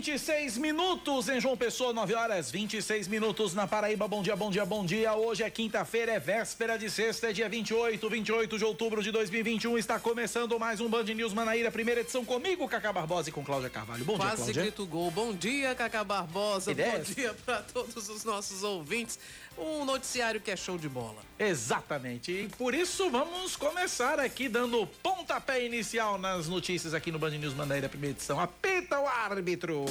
26 minutos em João Pessoa, 9 horas 26 minutos na Paraíba. Bom dia, bom dia, bom dia. Hoje é quinta-feira, é véspera de sexta, é dia 28, 28 de outubro de 2021. Está começando mais um Band News Manaíra, primeira edição comigo, Cacá Barbosa e com Cláudia Carvalho. Bom Quase dia, Cláudia. grito gol. Bom dia, Cacá Barbosa. Bom dia para todos os nossos ouvintes. Um noticiário que é show de bola. Exatamente. E por isso vamos começar aqui dando pontapé inicial nas notícias aqui no Band News Manaíra, primeira edição. Apita o árbitro.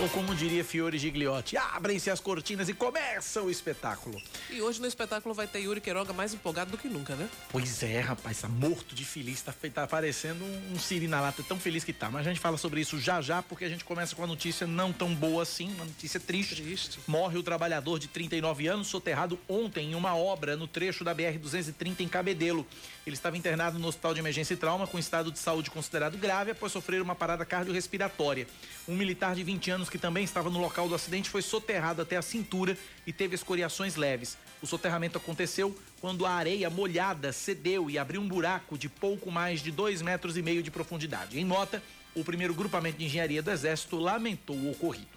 Ou como diria Fiore Gigliotti, abrem-se as cortinas e começa o espetáculo. E hoje no espetáculo vai ter Yuri Queiroga mais empolgado do que nunca, né? Pois é, rapaz, tá morto de feliz, tá, tá parecendo um, um siri na lata, tão feliz que tá. Mas a gente fala sobre isso já já, porque a gente começa com uma notícia não tão boa assim, uma notícia triste. Triste. Morre o trabalhador de 39 anos, soterrado ontem em uma obra no trecho da BR-230 em Cabedelo. Ele estava internado no Hospital de Emergência e Trauma com estado de saúde considerado grave após sofrer uma parada cardiorrespiratória. Um militar de 20 anos que também estava no local do acidente foi soterrado até a cintura e teve escoriações leves. O soterramento aconteceu quando a areia molhada cedeu e abriu um buraco de pouco mais de dois metros e meio de profundidade. Em nota, o primeiro grupamento de engenharia do Exército lamentou o ocorrido.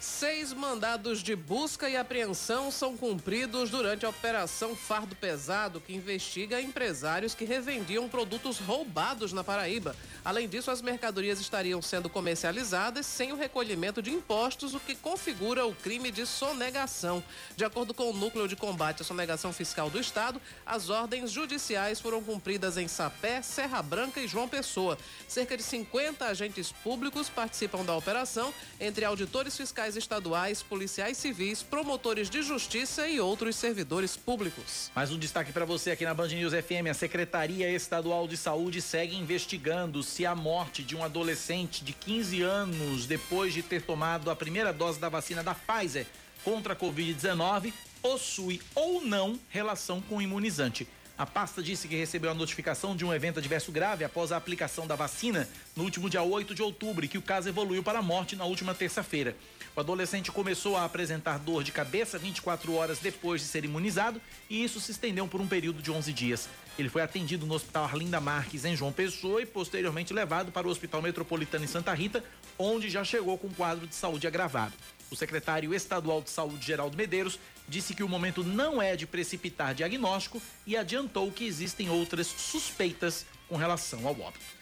Seis mandados de busca e apreensão são cumpridos durante a Operação Fardo Pesado, que investiga empresários que revendiam produtos roubados na Paraíba. Além disso, as mercadorias estariam sendo comercializadas sem o recolhimento de impostos, o que configura o crime de sonegação. De acordo com o Núcleo de Combate à Sonegação Fiscal do Estado, as ordens judiciais foram cumpridas em Sapé, Serra Branca e João Pessoa. Cerca de 50 agentes públicos participam da operação, entre auditores fiscais estaduais, policiais civis, promotores de justiça e outros servidores públicos. Mais um destaque para você aqui na Band News FM. A Secretaria Estadual de Saúde segue investigando se a morte de um adolescente de 15 anos depois de ter tomado a primeira dose da vacina da Pfizer contra a Covid-19 possui ou não relação com o imunizante. A pasta disse que recebeu a notificação de um evento adverso grave após a aplicação da vacina no último dia 8 de outubro e que o caso evoluiu para a morte na última terça-feira. O adolescente começou a apresentar dor de cabeça 24 horas depois de ser imunizado e isso se estendeu por um período de 11 dias. Ele foi atendido no Hospital Arlinda Marques, em João Pessoa, e posteriormente levado para o Hospital Metropolitano em Santa Rita, onde já chegou com um quadro de saúde agravado. O secretário estadual de saúde, Geraldo Medeiros, disse que o momento não é de precipitar diagnóstico e adiantou que existem outras suspeitas com relação ao óbito.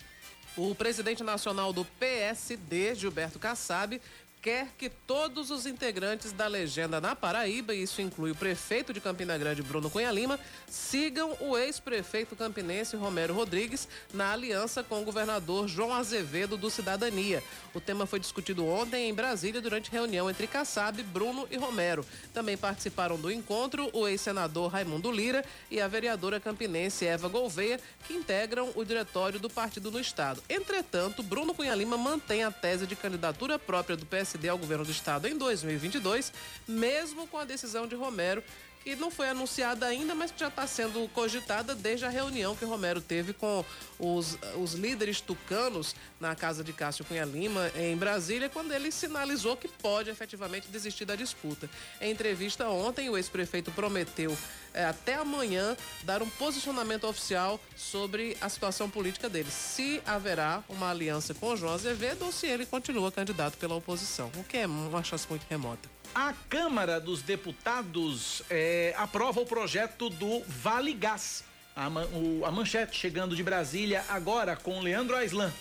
O presidente nacional do PSD, Gilberto Kassab, quer que todos os integrantes da legenda na Paraíba, e isso inclui o prefeito de Campina Grande, Bruno Cunha Lima, sigam o ex-prefeito campinense Romero Rodrigues na aliança com o governador João Azevedo do Cidadania. O tema foi discutido ontem em Brasília durante reunião entre Kassab, Bruno e Romero. Também participaram do encontro o ex-senador Raimundo Lira e a vereadora campinense Eva Gouveia, que integram o diretório do partido no estado. Entretanto, Bruno Cunha Lima mantém a tese de candidatura própria do PSD ao governo do estado em 2022, mesmo com a decisão de Romero que não foi anunciada ainda, mas que já está sendo cogitada desde a reunião que Romero teve com os, os líderes tucanos na casa de Cássio Cunha Lima, em Brasília, quando ele sinalizou que pode efetivamente desistir da disputa. Em entrevista ontem, o ex-prefeito prometeu eh, até amanhã dar um posicionamento oficial sobre a situação política dele, se haverá uma aliança com o João Azevedo ou se ele continua candidato pela oposição, o que é uma chance muito remota. A Câmara dos Deputados eh, aprova o projeto do Vale Gás. A, man- o- a manchete chegando de Brasília agora com Leandro Aislan.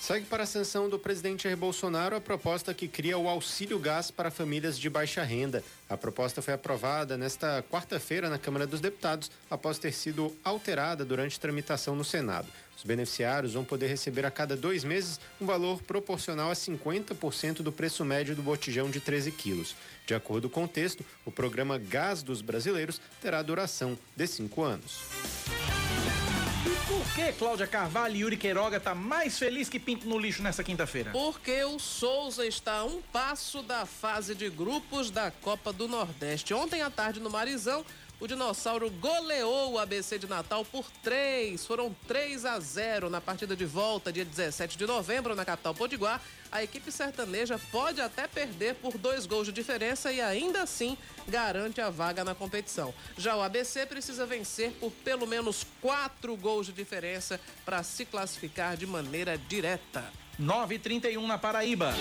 Segue para a sanção do presidente Jair Bolsonaro a proposta que cria o auxílio gás para famílias de baixa renda. A proposta foi aprovada nesta quarta-feira na Câmara dos Deputados, após ter sido alterada durante tramitação no Senado. Os beneficiários vão poder receber a cada dois meses um valor proporcional a 50% do preço médio do botijão de 13 quilos. De acordo com o texto, o programa Gás dos Brasileiros terá duração de cinco anos. E por que Cláudia Carvalho e Yuri Queiroga tá mais feliz que pinto no lixo nessa quinta-feira? Porque o Souza está a um passo da fase de grupos da Copa do Nordeste. Ontem à tarde no Marizão, o Dinossauro goleou o ABC de Natal por três. Foram 3 a 0 na partida de volta, dia 17 de novembro, na capital Potiguar. A equipe sertaneja pode até perder por dois gols de diferença e ainda assim garante a vaga na competição. Já o ABC precisa vencer por pelo menos quatro gols de diferença para se classificar de maneira direta. 9h31 na Paraíba.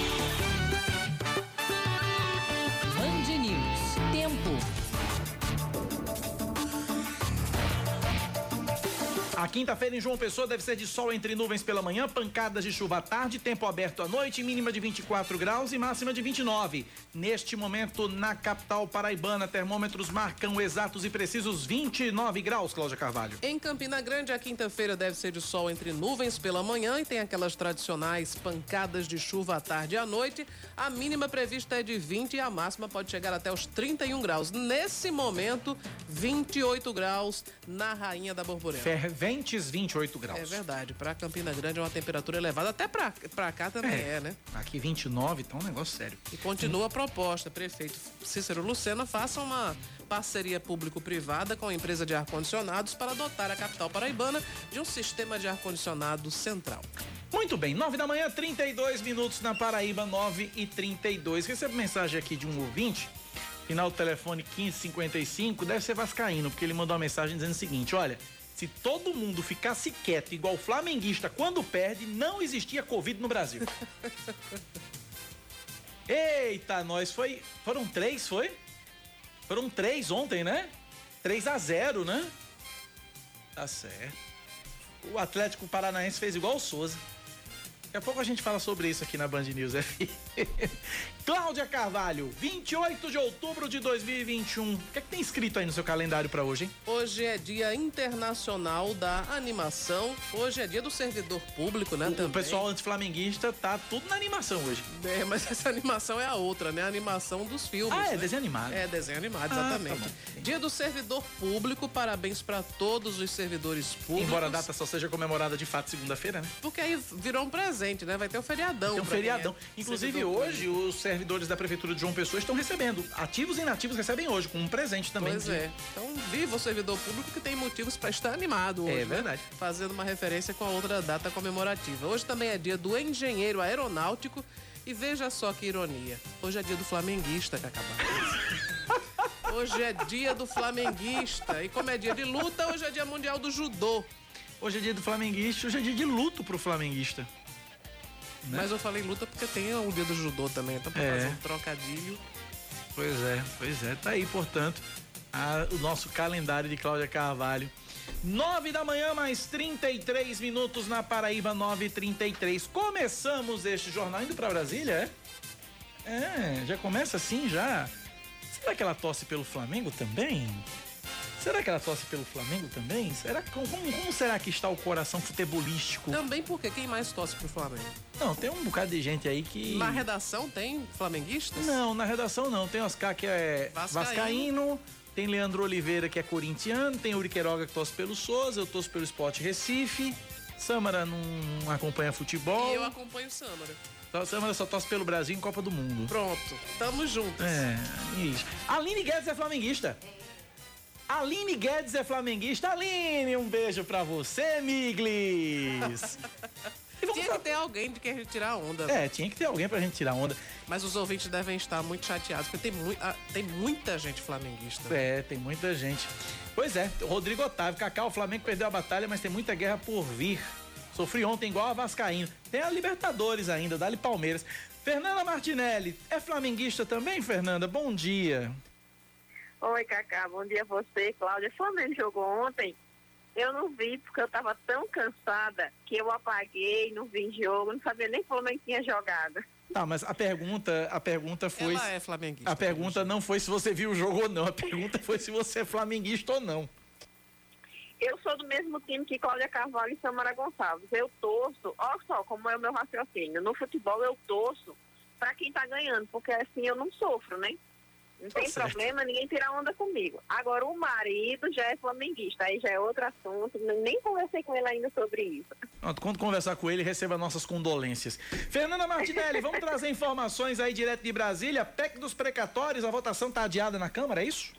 Quinta-feira em João Pessoa deve ser de sol entre nuvens pela manhã, pancadas de chuva à tarde, tempo aberto à noite, mínima de 24 graus e máxima de 29. Neste momento, na capital paraibana, termômetros marcam exatos e precisos 29 graus, Cláudia Carvalho. Em Campina Grande, a quinta-feira deve ser de sol entre nuvens pela manhã e tem aquelas tradicionais pancadas de chuva à tarde e à noite. A mínima prevista é de 20 e a máxima pode chegar até os 31 graus. Nesse momento, 28 graus na Rainha da Borborema. Ferventes 28 graus. É verdade. Para Campina Grande é uma temperatura elevada. Até para cá também é. é, né? Aqui 29, então é um negócio sério. E continua a proposta. Prefeito Cícero Lucena faça uma parceria público-privada com a empresa de ar-condicionados para dotar a capital paraibana de um sistema de ar-condicionado central. Muito bem, 9 da manhã, 32 minutos na Paraíba, 9 e 32. Recebo mensagem aqui de um ouvinte final do telefone 1555, deve ser Vascaíno, porque ele mandou uma mensagem dizendo o seguinte: olha, se todo mundo ficasse quieto igual flamenguista quando perde, não existia Covid no Brasil. Eita, nós foi. Foram três, foi? Foram três ontem, né? 3 a 0 né? Tá certo. O Atlético Paranaense fez igual o Souza. Daqui a pouco a gente fala sobre isso aqui na Band News FM. Cláudia Carvalho, 28 de outubro de 2021. O que, é que tem escrito aí no seu calendário para hoje, hein? Hoje é Dia Internacional da Animação. Hoje é Dia do Servidor Público, né? O, também. o pessoal antiflamenguista tá tudo na animação hoje. É, mas essa animação é a outra, né? A animação dos filmes. Ah, é né? desenho animado. É, desenho animado, Ah, exatamente. tá Dia do Servidor Público, parabéns para todos os servidores públicos. Embora a data só seja comemorada de fato segunda-feira, né? Porque aí virou um presente, né? Vai ter um feriadão. Tem um é feriadão. Inclusive servidor hoje os servidores da prefeitura de João Pessoa estão recebendo. Ativos e inativos recebem hoje com um presente também. Pois de- é. Então, viva o servidor público que tem motivos para estar animado hoje. É né? verdade. Fazendo uma referência com a outra data comemorativa. Hoje também é dia do engenheiro aeronáutico. E veja só que ironia. Hoje é dia do flamenguista, Cacá Barbosa. Hoje é dia do flamenguista. E como é dia de luta, hoje é dia mundial do judô. Hoje é dia do flamenguista, hoje é dia de luto pro flamenguista. Né? Mas eu falei luta porque tem o dia do judô também. Então, pra É. fazer um trocadilho. Pois é, pois é. Tá aí, portanto, a- o nosso calendário de Cláudia Carvalho. 9 da manhã, mais 33 minutos na Paraíba, 9h33. Começamos este jornal indo pra Brasília, é? É, já começa assim já. Será que ela torce pelo Flamengo também? Será que ela torce pelo Flamengo também? Será como, como será que está o coração futebolístico? Também porque quem mais torce pro Flamengo? Não, tem um bocado de gente aí que. Na redação tem flamenguistas? Não, na redação não. Tem Oscar que é Vascaíno. vascaíno. tem Leandro Oliveira que é corintiano, tem Uri Queiroga que torce pelo Souza, eu torço pelo Sport Recife. Samara não acompanha futebol. E eu acompanho Samara. Samara só torce pelo Brasil em Copa do Mundo. Pronto, tamo juntos. É, isso. Aline Guedes é flamenguista. Aline Guedes é flamenguista. Aline, um beijo pra você, Miglis. Tinha que ter alguém de quem a gente tirar onda. É, tinha que ter alguém pra gente tirar onda. Mas os ouvintes devem estar muito chateados, porque tem, mui- ah, tem muita gente flamenguista. É, tem muita gente. Pois é, Rodrigo Otávio, Cacá, o Flamengo perdeu a batalha, mas tem muita guerra por vir. Sofri ontem igual a Vascaíno. Tem a Libertadores ainda, dali Palmeiras. Fernanda Martinelli, é flamenguista também, Fernanda? Bom dia. Oi, Cacá, bom dia a você. Cláudia, o Flamengo jogou ontem. Eu não vi porque eu estava tão cansada que eu apaguei, não vi jogo, não sabia nem que o Flamengo tinha jogado. Tá, mas a pergunta, a pergunta foi. Ela é flamenguista. A pergunta não foi se você viu o jogo ou não. A pergunta foi se você é flamenguista ou não. Eu sou do mesmo time que Cláudia Carvalho e Samara Gonçalves. Eu torço, olha só como é o meu raciocínio. No futebol eu torço para quem está ganhando, porque assim eu não sofro, né? Não tem tá problema, ninguém tira onda comigo. Agora, o marido já é flamenguista, aí já é outro assunto. Nem conversei com ele ainda sobre isso. Pronto, quando conversar com ele, receba nossas condolências. Fernanda Martinelli, vamos trazer informações aí direto de Brasília. PEC dos precatórios, a votação está adiada na Câmara, é isso?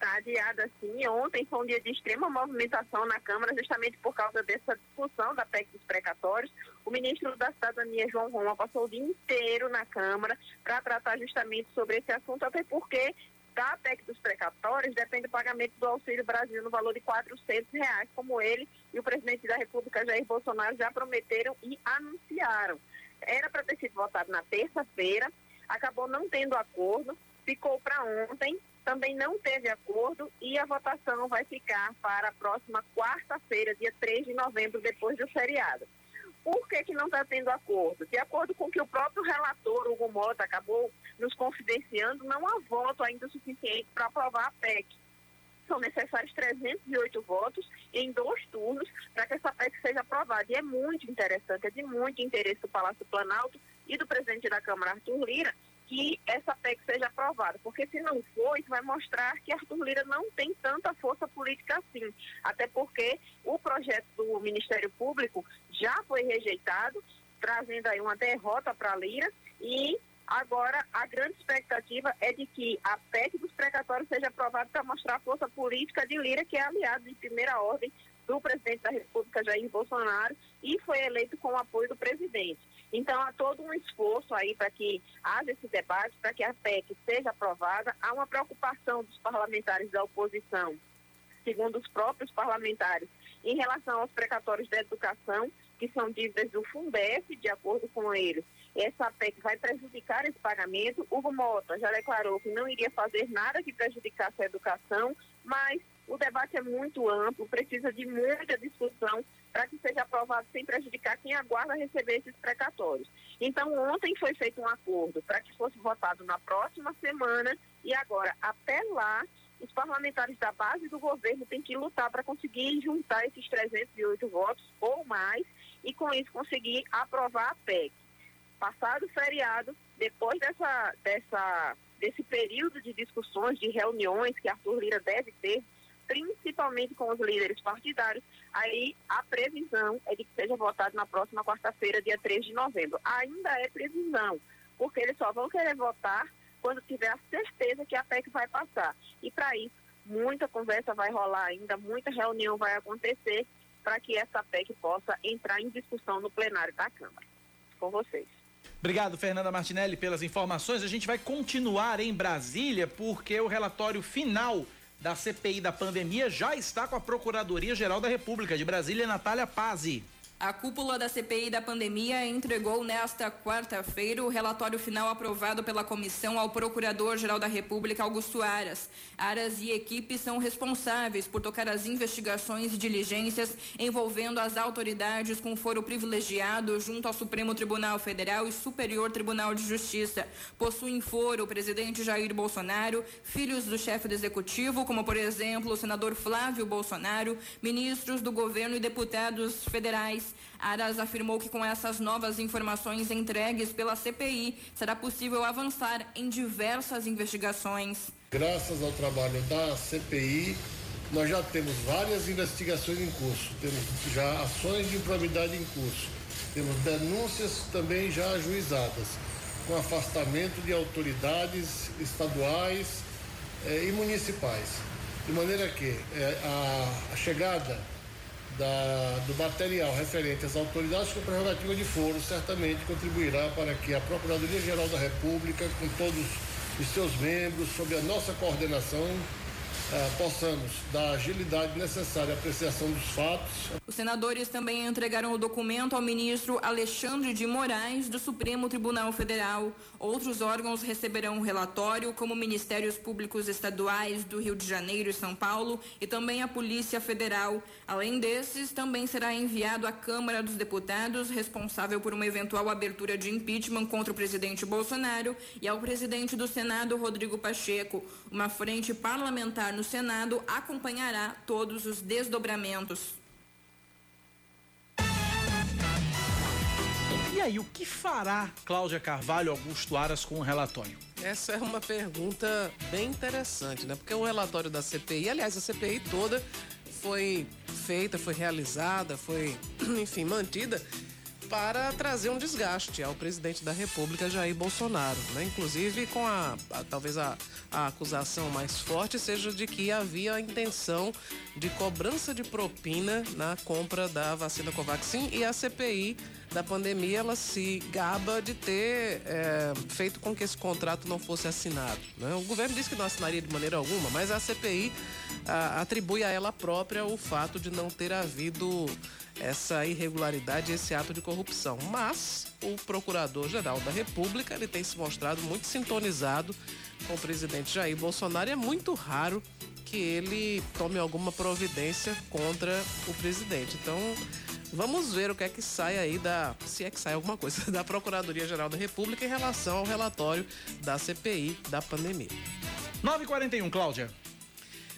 Está adiada sim. Ontem foi um dia de extrema movimentação na Câmara, justamente por causa dessa discussão da PEC dos precatórios. O ministro da Cidadania, João Roma, passou o dia inteiro na Câmara para tratar justamente sobre esse assunto, até porque da PEC dos precatórios depende do pagamento do Auxílio Brasil no valor de 400 reais, como ele e o presidente da República, Jair Bolsonaro, já prometeram e anunciaram. Era para ter sido votado na terça-feira, acabou não tendo acordo, ficou para ontem, também não teve acordo e a votação vai ficar para a próxima quarta-feira, dia 3 de novembro, depois do feriado. Por que, que não está tendo acordo? De acordo com o que o próprio relator, Hugo Mota, acabou nos confidenciando, não há voto ainda suficiente para aprovar a PEC. São necessários 308 votos em dois turnos para que essa PEC seja aprovada. E é muito interessante, é de muito interesse do Palácio Planalto e do presidente da Câmara, Arthur Lira, que essa PEC seja aprovada, porque se não for, isso vai mostrar que Arthur Lira não tem tanta força política assim, até porque o projeto do Ministério Público já foi rejeitado, trazendo aí uma derrota para Lira e agora a grande expectativa é de que a PEC dos precatórios seja aprovada para mostrar a força política de Lira, que é aliado de primeira ordem do presidente da República, Jair Bolsonaro, e foi eleito com o apoio do presidente. Então, há todo um esforço aí para que haja esse debate, para que a PEC seja aprovada. Há uma preocupação dos parlamentares da oposição, segundo os próprios parlamentares, em relação aos precatórios da educação, que são dívidas do Fundef, de acordo com eles. Essa PEC vai prejudicar esse pagamento. Hugo Mota já declarou que não iria fazer nada que prejudicasse a educação, mas o debate é muito amplo, precisa de muita discussão para que seja aprovado sem prejudicar quem aguarda receber esses precatórios. Então, ontem foi feito um acordo para que fosse votado na próxima semana e agora, até lá, os parlamentares da base do governo têm que lutar para conseguir juntar esses 308 votos ou mais e, com isso, conseguir aprovar a PEC. Passado o feriado, depois dessa, dessa, desse período de discussões, de reuniões que Arthur Lira deve ter, principalmente com os líderes partidários, aí a previsão é de que seja votado na próxima quarta-feira, dia 3 de novembro. Ainda é previsão, porque eles só vão querer votar quando tiver a certeza que a PEC vai passar. E para isso, muita conversa vai rolar ainda, muita reunião vai acontecer para que essa PEC possa entrar em discussão no plenário da Câmara. Com vocês. Obrigado, Fernanda Martinelli, pelas informações. A gente vai continuar em Brasília porque o relatório final da CPI da pandemia já está com a Procuradoria-Geral da República de Brasília, Natália Pazzi. A cúpula da CPI da pandemia entregou nesta quarta-feira o relatório final aprovado pela comissão ao Procurador-Geral da República, Augusto Aras. Aras e equipe são responsáveis por tocar as investigações e diligências envolvendo as autoridades com foro privilegiado junto ao Supremo Tribunal Federal e Superior Tribunal de Justiça. Possuem foro o presidente Jair Bolsonaro, filhos do chefe do executivo, como por exemplo o senador Flávio Bolsonaro, ministros do governo e deputados federais. Aras afirmou que com essas novas informações entregues pela CPI, será possível avançar em diversas investigações. Graças ao trabalho da CPI, nós já temos várias investigações em curso, temos já ações de improbidade em curso, temos denúncias também já ajuizadas, com afastamento de autoridades estaduais eh, e municipais. De maneira que eh, a, a chegada da, do material referente às autoridades com prerrogativa de foro certamente contribuirá para que a Procuradoria-Geral da República, com todos os seus membros, sob a nossa coordenação, Uh, possamos dar agilidade necessária à apreciação dos fatos. Os senadores também entregaram o documento ao ministro Alexandre de Moraes, do Supremo Tribunal Federal. Outros órgãos receberão o relatório, como Ministérios Públicos Estaduais do Rio de Janeiro e São Paulo e também a Polícia Federal. Além desses, também será enviado à Câmara dos Deputados, responsável por uma eventual abertura de impeachment contra o presidente Bolsonaro, e ao presidente do Senado, Rodrigo Pacheco. Uma frente parlamentar no Senado acompanhará todos os desdobramentos. E aí, o que fará Cláudia Carvalho Augusto Aras com o relatório? Essa é uma pergunta bem interessante, né? Porque o relatório da CPI, aliás, a CPI toda foi feita, foi realizada, foi, enfim, mantida para trazer um desgaste ao presidente da República, Jair Bolsonaro. Né? Inclusive, com a, a talvez a, a, acusação mais forte seja de que havia a intenção de cobrança de propina na compra da vacina Covaxin e a CPI da pandemia ela se gaba de ter é, feito com que esse contrato não fosse assinado. Né? O governo disse que não assinaria de maneira alguma, mas a CPI a, atribui a ela própria o fato de não ter havido essa irregularidade, esse ato de corrupção. Mas o Procurador-Geral da República ele tem se mostrado muito sintonizado com o presidente Jair Bolsonaro e é muito raro que ele tome alguma providência contra o presidente. Então, vamos ver o que é que sai aí da, se é que sai alguma coisa, da Procuradoria-Geral da República em relação ao relatório da CPI da pandemia. 9h41, Cláudia.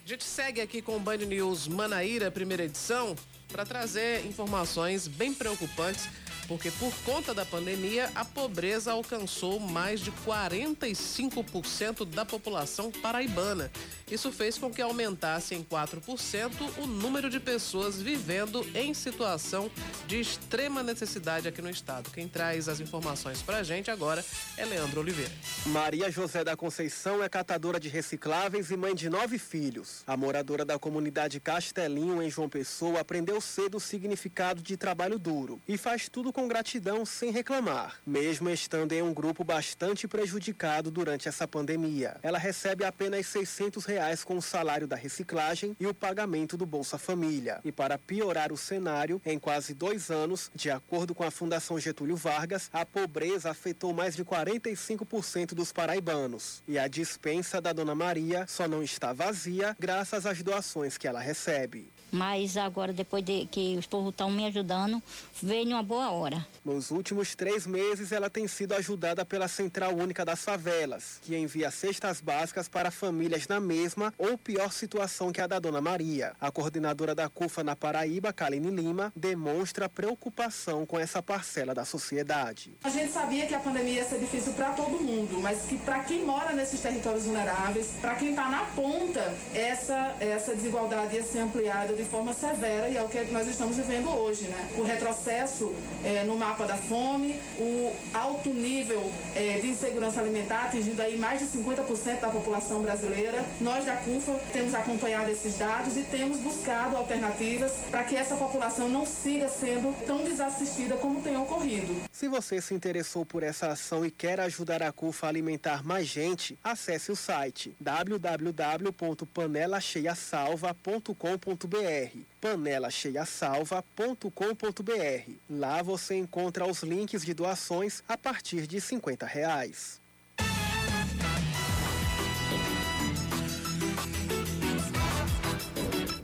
A gente segue aqui com o Band News Manaíra, primeira edição para trazer informações bem preocupantes porque por conta da pandemia, a pobreza alcançou mais de 45% da população paraibana. Isso fez com que aumentasse em 4% o número de pessoas vivendo em situação de extrema necessidade aqui no estado. Quem traz as informações para a gente agora é Leandro Oliveira. Maria José da Conceição é catadora de recicláveis e mãe de nove filhos. A moradora da comunidade Castelinho, em João Pessoa, aprendeu cedo o significado de trabalho duro e faz tudo com gratidão sem reclamar, mesmo estando em um grupo bastante prejudicado durante essa pandemia. Ela recebe apenas 600 reais com o salário da reciclagem e o pagamento do Bolsa Família. E para piorar o cenário, em quase dois anos, de acordo com a Fundação Getúlio Vargas, a pobreza afetou mais de 45% dos paraibanos. E a dispensa da Dona Maria só não está vazia graças às doações que ela recebe. Mas agora, depois de que os povos estão me ajudando, veio uma boa hora. Nos últimos três meses, ela tem sido ajudada pela Central Única das Favelas, que envia cestas básicas para famílias na mesma ou pior situação que a da Dona Maria. A coordenadora da CUFA na Paraíba, Kaline Lima, demonstra preocupação com essa parcela da sociedade. A gente sabia que a pandemia ia ser difícil para todo mundo, mas que para quem mora nesses territórios vulneráveis, para quem está na ponta, essa, essa desigualdade ia ser ampliada de forma severa e é o que nós estamos vivendo hoje, né? O retrocesso é, no mapa da fome, o alto nível é, de insegurança alimentar, atingindo aí mais de 50% da população brasileira. Nós da CUFA temos acompanhado esses dados e temos buscado alternativas para que essa população não siga sendo tão desassistida como tem ocorrido. Se você se interessou por essa ação e quer ajudar a CUFA a alimentar mais gente, acesse o site www.panelacheiasalva.com.br panelacheiasalva.com.br. Lá você encontra os links de doações a partir de 50 reais.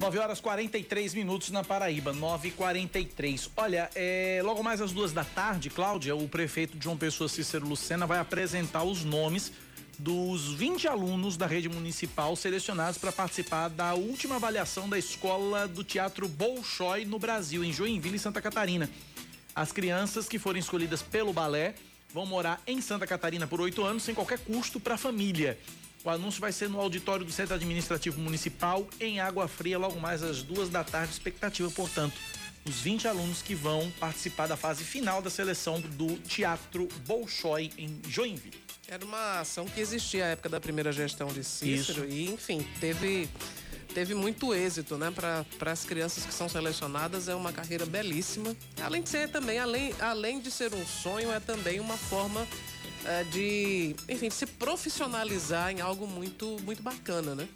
Nove horas 43 minutos na Paraíba, 9h43. Olha, é, logo mais às duas da tarde, Cláudia, o prefeito João Pessoa Cícero Lucena vai apresentar os nomes dos 20 alunos da rede municipal selecionados para participar da última avaliação da escola do Teatro Bolshoi no Brasil, em Joinville, Santa Catarina. As crianças que forem escolhidas pelo balé vão morar em Santa Catarina por oito anos sem qualquer custo para a família. O anúncio vai ser no auditório do Centro Administrativo Municipal, em Água Fria, logo mais às duas da tarde. Expectativa, portanto, os 20 alunos que vão participar da fase final da seleção do Teatro Bolshoi em Joinville. Era uma ação que existia à época da primeira gestão de Cícero Isso. e, enfim, teve teve muito êxito, né? Para as crianças que são selecionadas, é uma carreira belíssima. Além de ser também, além, além de ser um sonho, é também uma forma é, de, enfim, de se profissionalizar em algo muito, muito bacana, né?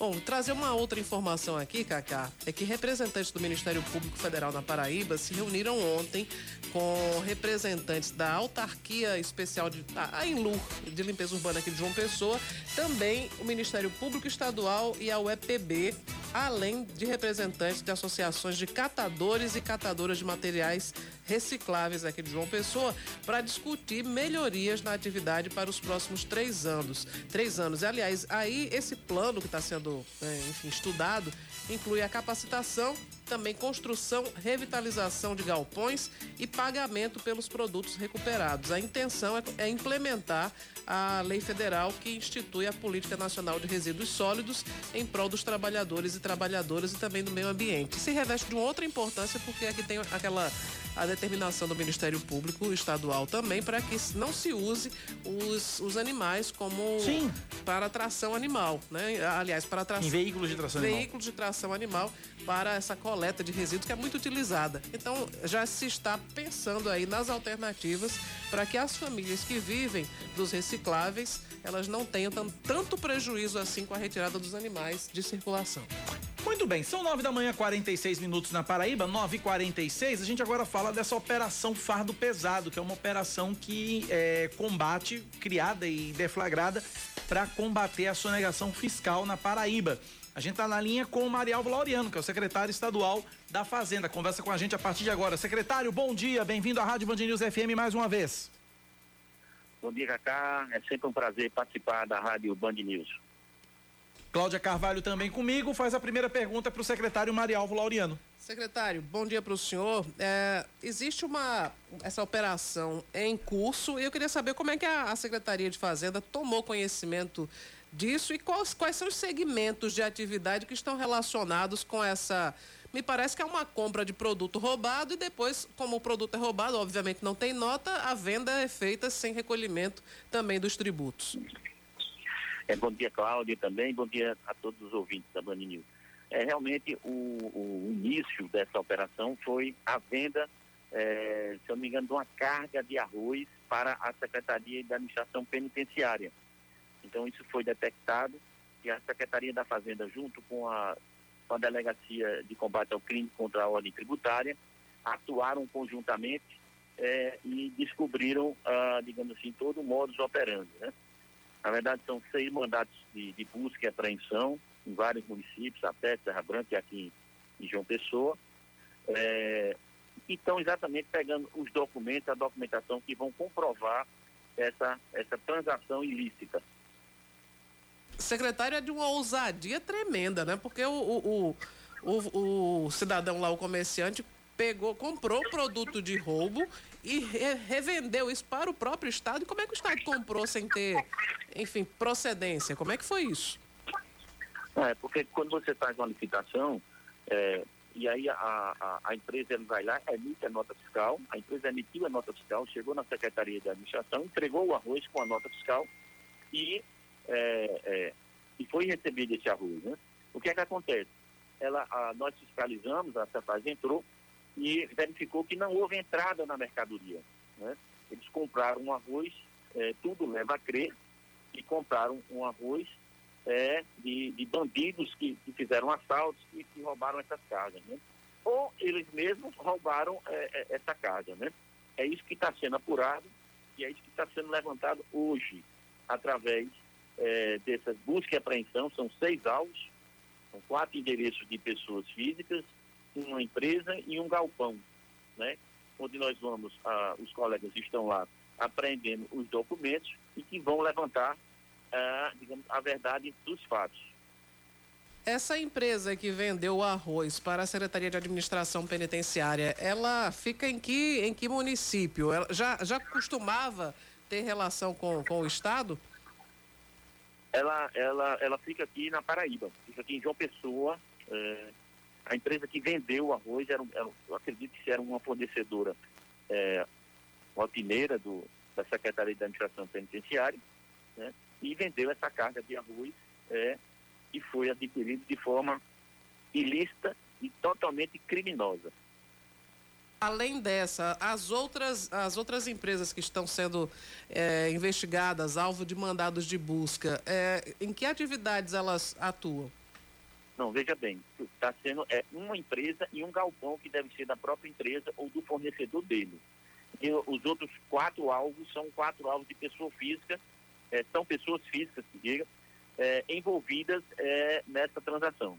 Bom, trazer uma outra informação aqui, Cacá, é que representantes do Ministério Público Federal na Paraíba se reuniram ontem com representantes da Autarquia Especial de a Inlu, de Limpeza Urbana aqui de João Pessoa, também o Ministério Público Estadual e a UEPB, além de representantes de associações de catadores e catadoras de materiais recicláveis aqui de João Pessoa, para discutir melhorias na atividade para os próximos três anos. Três anos. E, aliás, aí esse plano que está sendo, é, enfim, estudado inclui a capacitação também construção, revitalização de galpões e pagamento pelos produtos recuperados. A intenção é, é implementar a lei federal que institui a Política Nacional de Resíduos Sólidos em prol dos trabalhadores e trabalhadoras e também do meio ambiente. Se reveste de uma outra importância porque aqui tem aquela a determinação do Ministério Público Estadual também para que não se use os, os animais como Sim. para tração animal, né? Aliás, para tração em veículos de tração veículos animal. de tração animal para essa coleta de resíduos que é muito utilizada. Então, já se está pensando aí nas alternativas para que as famílias que vivem dos recicláveis, elas não tenham tanto prejuízo assim com a retirada dos animais de circulação. Muito bem, são nove da manhã, 46 minutos na Paraíba, 9 e 46 A gente agora fala dessa operação Fardo Pesado, que é uma operação que é, combate, criada e deflagrada para combater a sonegação fiscal na Paraíba. A gente está na linha com o Marialvo Laureano, que é o secretário estadual da Fazenda. Conversa com a gente a partir de agora. Secretário, bom dia, bem-vindo à Rádio Band News FM mais uma vez. Bom dia, Cacá. É sempre um prazer participar da Rádio Band News. Cláudia Carvalho também comigo, faz a primeira pergunta para o secretário Marialvo Laureano. Secretário, bom dia para o senhor. É, existe uma essa operação em curso e eu queria saber como é que a, a Secretaria de Fazenda tomou conhecimento disso e quais, quais são os segmentos de atividade que estão relacionados com essa. Me parece que é uma compra de produto roubado e depois, como o produto é roubado, obviamente não tem nota, a venda é feita sem recolhimento também dos tributos. É, bom dia, Cláudia, também. Bom dia a todos os ouvintes da Band News. É, realmente, o, o início dessa operação foi a venda, é, se eu não me engano, de uma carga de arroz para a Secretaria da Administração Penitenciária. Então, isso foi detectado e a Secretaria da Fazenda, junto com a, com a Delegacia de Combate ao Crime contra a Ordem Tributária, atuaram conjuntamente é, e descobriram, ah, digamos assim, todo o modus operandi. Né? Na verdade, são seis mandatos de, de busca e apreensão em vários municípios, até Serra Branca e aqui em João Pessoa. É, e estão exatamente pegando os documentos, a documentação que vão comprovar essa, essa transação ilícita secretário é de uma ousadia tremenda, né? Porque o, o, o, o cidadão lá, o comerciante, pegou, comprou produto de roubo e re revendeu isso para o próprio Estado. E como é que o Estado comprou sem ter, enfim, procedência? Como é que foi isso? É, porque quando você faz uma licitação, é, e aí a, a, a empresa vai lá, emite a nota fiscal, a empresa emitiu a nota fiscal, chegou na Secretaria de Administração, entregou o arroz com a nota fiscal e é, é, e foi recebido esse arroz. Né? O que é que acontece? Ela, a, nós fiscalizamos, a Cefaz entrou e verificou que não houve entrada na mercadoria. Né? Eles compraram um arroz, é, tudo leva a crer, e compraram um arroz é, de, de, bandidos que, que, fizeram assaltos e que roubaram essas cargas. Né? Ou eles mesmos roubaram é, é essa carga. Né? É isso que está sendo apurado e é isso que está sendo levantado hoje, através é, busca e apreensão, são seis alvos, são quatro endereços de pessoas físicas, uma empresa e um galpão, né? Onde nós vamos, ah, os colegas estão lá apreendendo os documentos e que vão levantar, ah, digamos, a verdade dos fatos. Essa empresa que vendeu arroz para a Secretaria de Administração Penitenciária, ela fica em que, em que município? Ela já, já costumava ter relação com, com o Estado? Ela, ela, ela fica aqui na Paraíba, fica aqui em João Pessoa. É, a empresa que vendeu o arroz, era, era, eu acredito que era uma fornecedora é, rotineira do, da Secretaria de Administração Penitenciária, né, e vendeu essa carga de arroz é, e foi adquirido de forma ilícita e totalmente criminosa. Além dessa, as outras, as outras empresas que estão sendo é, investigadas, alvo de mandados de busca, é, em que atividades elas atuam? Não, veja bem, está sendo é, uma empresa e um galpão que deve ser da própria empresa ou do fornecedor dele. E os outros quatro alvos são quatro alvos de pessoa física, é, são pessoas físicas, que diga, é, envolvidas é, nessa transação.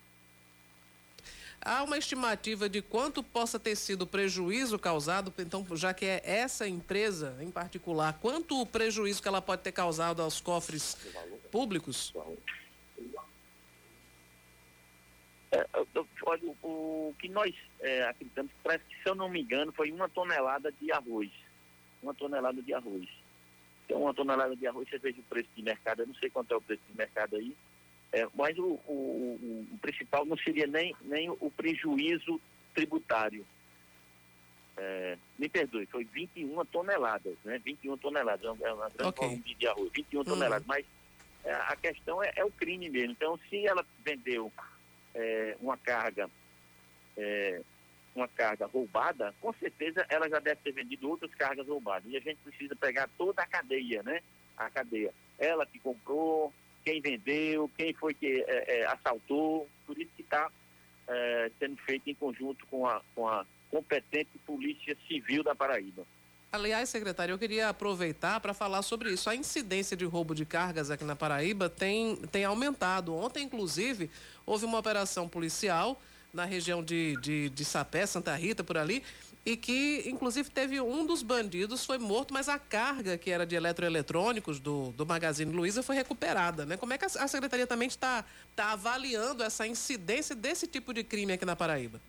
Há uma estimativa de quanto possa ter sido o prejuízo causado, então, já que é essa empresa em particular, quanto o prejuízo que ela pode ter causado aos cofres públicos? É, o, o, que nós é, acreditamos, parece que, se eu não me engano, foi uma tonelada de arroz. Uma tonelada de arroz. Então, uma tonelada de arroz, você veja o preço de mercado, eu não sei quanto é o preço de mercado aí, é, mas o, o, o, principal não seria nem, nem o prejuízo tributário. É, me perdoe, foi 21 toneladas, né? 21 toneladas, é uma grande okay. volume de arroz, 21 uhum. toneladas, mas é, a questão é, é, o crime mesmo. Então, se ela vendeu é, uma carga é, uma carga roubada, com certeza ela já deve ter vendido outras cargas roubadas. E a gente precisa pegar toda a cadeia, né? A cadeia. Ela que comprou, quem vendeu, quem foi que é, é, assaltou, por isso que está é, sendo feito em conjunto com a, com a competente Polícia Civil da Paraíba. Aliás, secretário, eu queria aproveitar para falar sobre isso. A incidência de roubo de cargas aqui na Paraíba tem, tem aumentado. Ontem, inclusive, houve uma operação policial na região de, de, de Sapé, Santa Rita, por ali, e que, inclusive, teve um dos bandidos foi morto, mas a carga que era de eletroeletrônicos do, do Magazine Luiza foi recuperada, né? Como é que a, a Secretaria também está, está avaliando essa incidência desse tipo de crime aqui na Paraíba?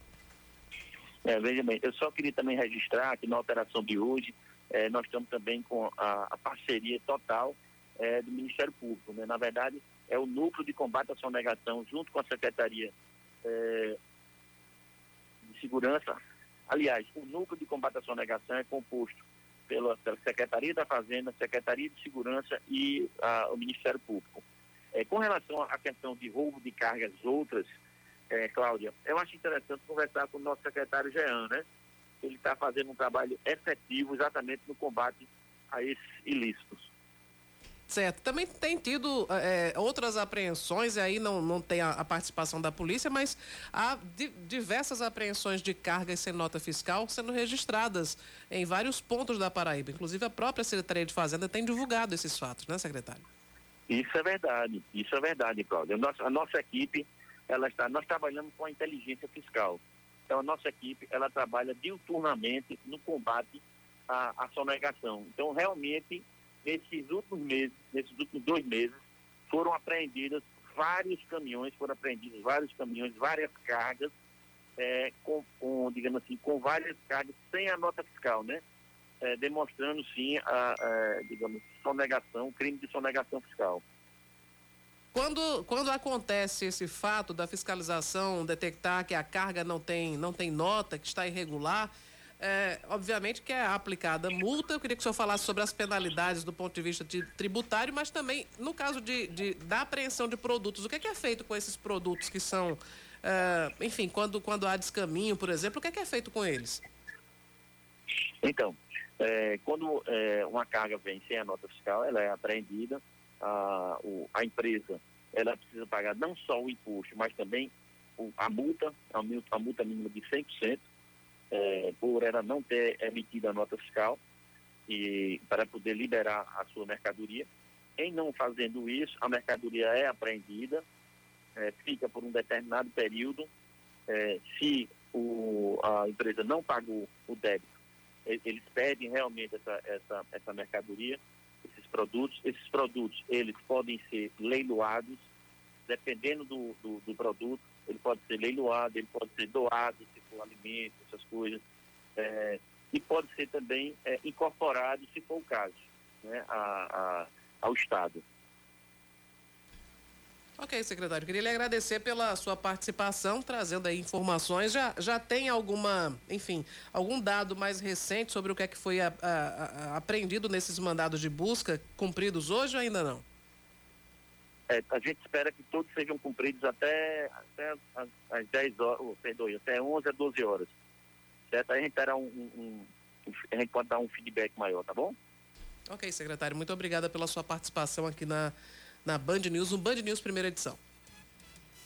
É, veja bem, eu só queria também registrar que na operação de hoje, é, nós estamos também com a, a parceria total é, do Ministério Público. Né? Na verdade, é o núcleo de combate à sonegação, junto com a Secretaria é, de Segurança. Aliás, o núcleo de combate à sonegação é composto pela, pela Secretaria da Fazenda, Secretaria de Segurança e a, o Ministério Público. É, com relação à questão de roubo de cargas outras, é, Cláudia, eu acho interessante conversar com o nosso secretário Jean, né? Ele está fazendo um trabalho efetivo exatamente no combate a esses ilícitos. Certo. Também tem tido é, outras apreensões, e aí não, não tem a, a participação da polícia, mas há di, diversas apreensões de cargas sem nota fiscal sendo registradas em vários pontos da Paraíba. Inclusive, a própria Secretaria de Fazenda tem divulgado esses fatos, né, secretário? Isso é verdade, isso é verdade, nossa, a nossa equipe ela está, nós trabalhamos com a inteligência fiscal. Então a nossa equipe, ela trabalha diuturnamente no combate à, à sonegação. Então realmente, nesses últimos meses, nesses últimos dois meses, foram apreendidas vários caminhões, foram apreendidos vários caminhões, várias cargas, é, com, com, digamos assim, com várias cargas sem a nota fiscal, né? É, demonstrando sim a, a, digamos, sonegação, crime de sonegação fiscal. Quando, quando acontece esse fato da fiscalização detectar que a carga não tem, não tem nota, que está irregular, é, obviamente que é aplicada multa. Eu queria que o senhor falasse sobre as penalidades do ponto de vista de tributário, mas também no caso de, de da apreensão de produtos. O que é, que é feito com esses produtos que são, é, enfim, quando, quando há descaminho, por exemplo, o que é, que é feito com eles? Então, é, quando é, uma carga vem sem a nota fiscal, ela é apreendida a, o, a empresa ela precisa pagar não só o imposto, mas também o, a multa, a multa, mínima de 100%, é, por ela não ter emitido a nota fiscal e para poder liberar a sua mercadoria. Em não fazendo isso, a mercadoria é apreendida, é, fica por um determinado período. É, se o, a empresa não pagou o débito, eles pedem realmente essa, essa, essa mercadoria esses produtos. Esses produtos, eles podem ser leiloados, dependendo do, do, do produto, ele pode ser leiloado, ele pode ser doado, for alimento, essas coisas, é, e pode ser também é, incorporado, se for o caso, né, a, a, ao Estado. Ok, secretário. Queria lhe agradecer pela sua participação, trazendo aí informações. Já, já tem alguma, enfim, algum dado mais recente sobre o que é que foi a, a, a, aprendido nesses mandados de busca cumpridos hoje ou ainda não? É, a gente espera que todos sejam cumpridos até, até as, as 10 horas, oh, perdoe, até 11 a 12 horas. Certo? Aí a gente, terá um, um, um, a gente pode dar um feedback maior, tá bom? Ok, secretário. Muito obrigada pela sua participação aqui na na Band News, no Band News primeira edição.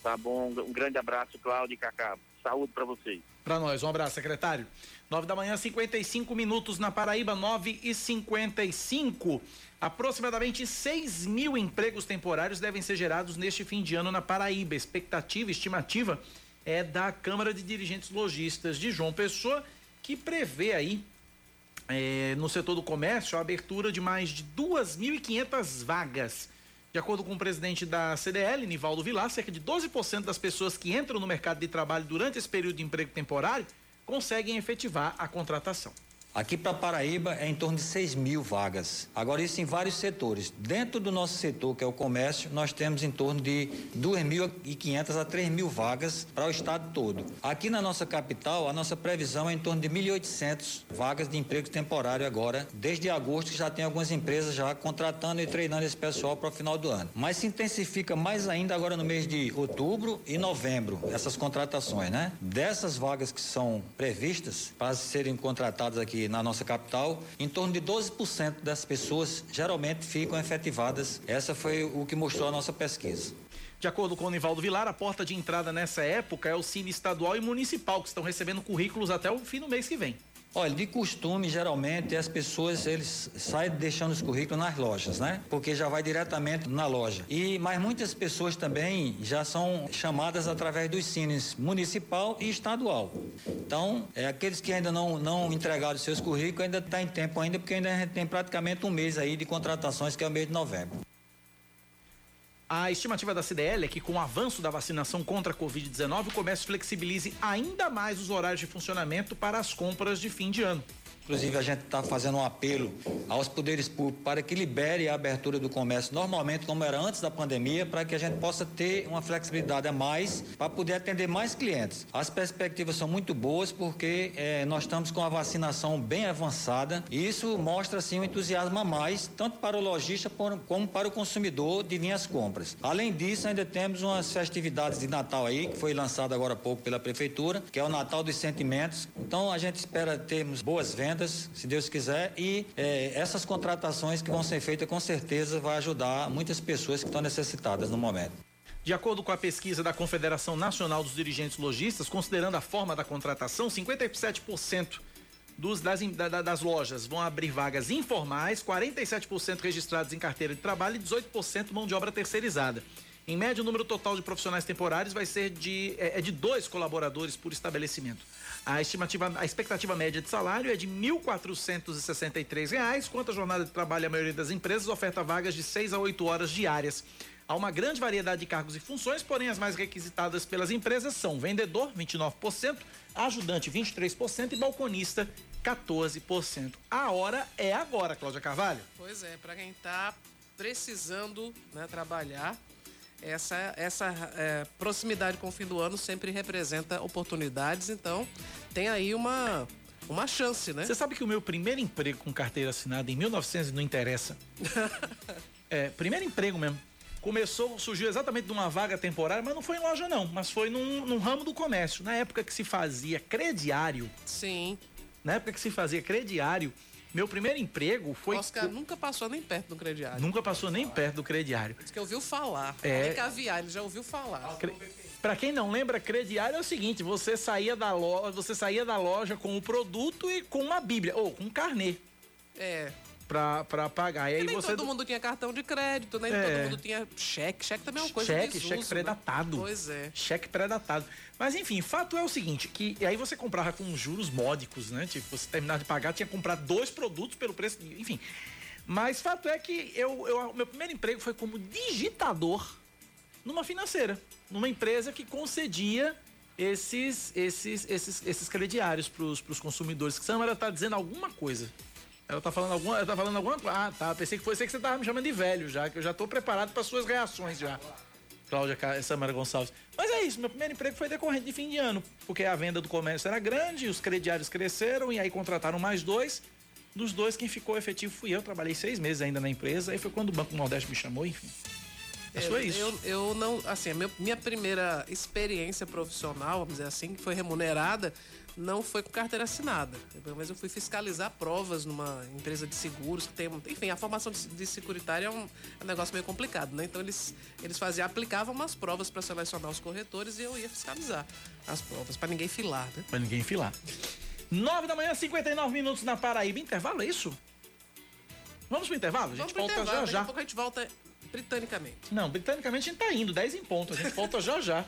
Tá bom, um grande abraço, Cláudio e Cacá. Saúde para vocês. Para nós, um abraço, secretário. 9 da manhã, 55 minutos na Paraíba, 9 e 55. Aproximadamente 6 mil empregos temporários devem ser gerados neste fim de ano na Paraíba. Expectativa, estimativa é da Câmara de Dirigentes Logistas de João Pessoa, que prevê aí é, no setor do comércio a abertura de mais de 2.500 vagas De acordo com o presidente da CDL, Nivaldo Vilar, cerca de 12% das pessoas que entram no mercado de trabalho durante esse período de emprego temporário conseguem efetivar a contratação. Aqui para Paraíba é em torno de 6 mil vagas. Agora, isso em vários setores. Dentro do nosso setor, que é o comércio, nós temos em torno de 2.500 a 3 mil vagas para o estado todo. Aqui na nossa capital, a nossa previsão é em torno de 1.800 vagas de emprego temporário agora, desde agosto, já tem algumas empresas já contratando e treinando esse pessoal para o final do ano. Mas se intensifica mais ainda agora no mês de outubro e novembro, essas contratações, né? Dessas vagas que são previstas para serem contratadas aqui na nossa capital, em torno de 12% das pessoas geralmente ficam efetivadas. Essa foi o que mostrou a nossa pesquisa. De acordo com o Nivaldo Vilar, a porta de entrada nessa época é o Cine Estadual e Municipal, que estão recebendo currículos até o fim do mês que vem. Olha, de costume, geralmente as pessoas eles saem deixando os currículos nas lojas, né? Porque já vai diretamente na loja. E mas muitas pessoas também já são chamadas através dos cines municipal e estadual. Então, é, aqueles que ainda não não entregaram seus currículos ainda está em tempo ainda, porque ainda tem praticamente um mês aí de contratações que é o mês de novembro. A estimativa da CDL é que, com o avanço da vacinação contra a Covid-19, o comércio flexibilize ainda mais os horários de funcionamento para as compras de fim de ano. Inclusive, a gente está fazendo um apelo aos poderes públicos para que libere a abertura do comércio normalmente, como era antes da pandemia, para que a gente possa ter uma flexibilidade a mais para poder atender mais clientes. As perspectivas são muito boas porque eh, nós estamos com a vacinação bem avançada e isso mostra assim um entusiasmo a mais, tanto para o lojista como para o consumidor de às compras. Além disso, ainda temos umas festividades de Natal aí, que foi lançado agora há pouco pela Prefeitura, que é o Natal dos Sentimentos. Então, a gente espera termos boas vendas se Deus quiser, e eh, essas contratações que vão ser feitas com certeza vai ajudar muitas pessoas que estão necessitadas no momento. De acordo com a pesquisa da Confederação Nacional dos Dirigentes Logistas, considerando a forma da contratação, 57% dos, das, das, lojas vão abrir vagas informais, 47% registrados em carteira de trabalho e 18% mão de obra terceirizada. Em média, o número total de profissionais temporários vai ser de, é, é de dois colaboradores por estabelecimento. A estimativa, a expectativa média de salário é de R$ 1.463, quanto a jornada de trabalho, a maioria das empresas oferta vagas de 6 a 8 horas diárias. Há uma grande variedade de cargos e funções, porém as mais requisitadas pelas empresas são vendedor, 29%, ajudante, 23% e balconista, 14%. A hora é agora, Cláudia Carvalho. Pois é, para quem está precisando né, trabalhar, essa, essa é, proximidade com o fim do ano sempre representa oportunidades, então tem aí uma, uma chance, né? Você sabe que o meu primeiro emprego com carteira assinada em 1900 não interessa. é, primeiro emprego mesmo. Começou, surgiu exatamente de uma vaga temporária, mas não foi em loja não, mas foi num, num ramo do comércio. Na época que se fazia crediário. Sim. Na época que se fazia crediário, meu primeiro emprego foi. Oscar nunca passou nem perto do crediário. Nunca passou nem perto do crediário. Diz que ouviu falar. É. caviar, ele já ouviu falar. Cre... Para quem não lembra, crediário é o seguinte: você saía da loja, você saía da loja com o produto e com uma bíblia ou com um carnê. É pra, pra pagar. E aí nem você... todo mundo tinha cartão de crédito, nem é. todo mundo tinha cheque. Cheque também é uma coisa Cheque, cheque né? pré-datado. Né? Pois é. Cheque pré-datado. Mas enfim, fato é o seguinte, que aí você comprava com juros módicos, né? Tipo, você terminar de pagar, tinha que comprar dois produtos pelo preço, de... enfim. Mas fato é que eu, eu, meu primeiro emprego foi como digitador numa financeira, numa empresa que concedia esses esses esses esses crediários para os consumidores. Que Samara está dizendo alguma coisa. Ela tá falando alguma, ela tá falando alguma coisa. Ah, tá. Pensei que foi você que você tava me chamando de velho já, que eu já tô preparado para suas reações já. Cláudia Samara Gonçalves. Mas é isso, meu primeiro emprego foi decorrente de fim de ano, porque a venda do comércio era grande, os crediários cresceram e aí contrataram mais dois. Dos dois, quem ficou efetivo fui eu. Trabalhei seis meses ainda na empresa, aí foi quando o Banco Nordeste me chamou, enfim. É, foi isso. Eu, eu não, assim, minha primeira experiência profissional, vamos dizer assim, que foi remunerada, não foi com carteira assinada. Mas eu fui fiscalizar provas numa empresa de seguros que tem. Enfim, a formação de, de securitário é um, é um, negócio meio complicado, né? Então eles, eles faziam, aplicavam umas provas para selecionar os corretores e eu ia fiscalizar as provas, para ninguém filar, né? Para ninguém filar. 9 da manhã, 59 minutos na Paraíba. Intervalo, é isso? Vamos pro intervalo? A gente volta já já. Daqui a pouco a gente volta britanicamente. Não, britanicamente a gente tá indo, 10 em ponto. A gente volta já já.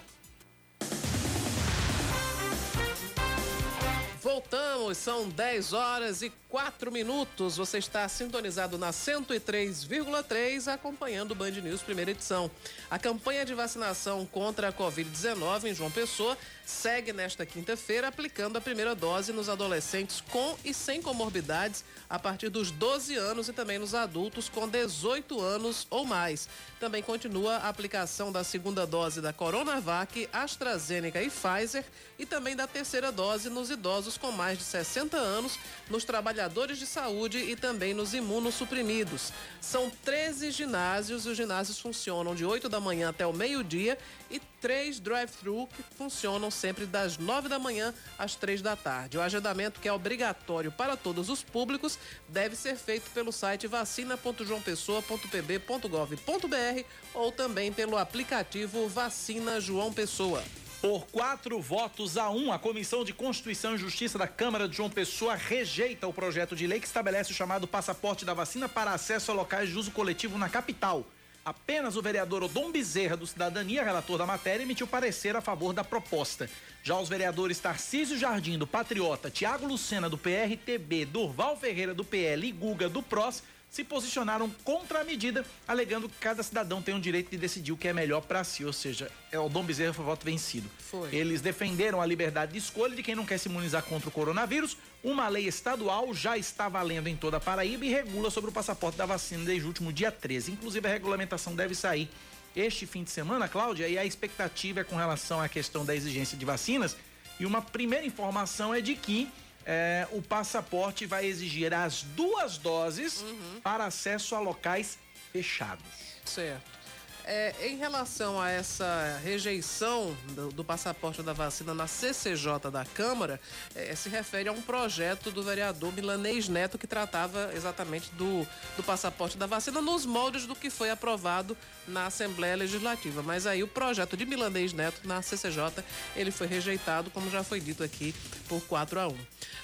Voltamos, são 10 horas e 4 minutos. Você está sintonizado na 103,3, acompanhando o Band News primeira edição. A campanha de vacinação contra a Covid-19 em João Pessoa segue nesta quinta-feira, aplicando a primeira dose nos adolescentes com e sem comorbidades a partir dos 12 anos e também nos adultos com 18 anos ou mais. Também continua a aplicação da segunda dose da Coronavac, AstraZeneca e Pfizer e também da terceira dose nos idosos com mais de 60 anos, nos trabalhadores de saúde e também nos imunossuprimidos. São 13 ginásios os ginásios funcionam de 8 da manhã até o meio-dia e três drive-thru que funcionam sempre das 9 da manhã às 3 da tarde. O agendamento, que é obrigatório para todos os públicos, deve ser feito pelo site vacina.joaopessoa.pb.gov.br ou também pelo aplicativo Vacina João Pessoa. Por quatro votos a um, a Comissão de Constituição e Justiça da Câmara de João Pessoa rejeita o projeto de lei que estabelece o chamado passaporte da vacina para acesso a locais de uso coletivo na capital. Apenas o vereador Odom Bezerra, do Cidadania, relator da matéria, emitiu parecer a favor da proposta. Já os vereadores Tarcísio Jardim, do Patriota, Tiago Lucena, do PRTB, Durval Ferreira, do PL e Guga, do PROS, se posicionaram contra a medida, alegando que cada cidadão tem o direito de decidir o que é melhor para si, ou seja, é o Dom Bezerra foi voto vencido. Foi. Eles defenderam a liberdade de escolha de quem não quer se imunizar contra o coronavírus. Uma lei estadual já está valendo em toda a Paraíba e regula sobre o passaporte da vacina desde o último dia 13. Inclusive a regulamentação deve sair este fim de semana, Cláudia, e a expectativa é com relação à questão da exigência de vacinas. E uma primeira informação é de que é, o passaporte vai exigir as duas doses Uhum. para acesso a locais fechados. Certo. É, em relação a essa rejeição do, do passaporte da vacina na CCJ da Câmara, é, se refere a um projeto do vereador Milanês Neto que tratava exatamente do, do passaporte da vacina nos moldes do que foi aprovado na Assembleia Legislativa. Mas aí o projeto de Milanês Neto na CCJ ele foi rejeitado, como já foi dito aqui, por 4 a 1.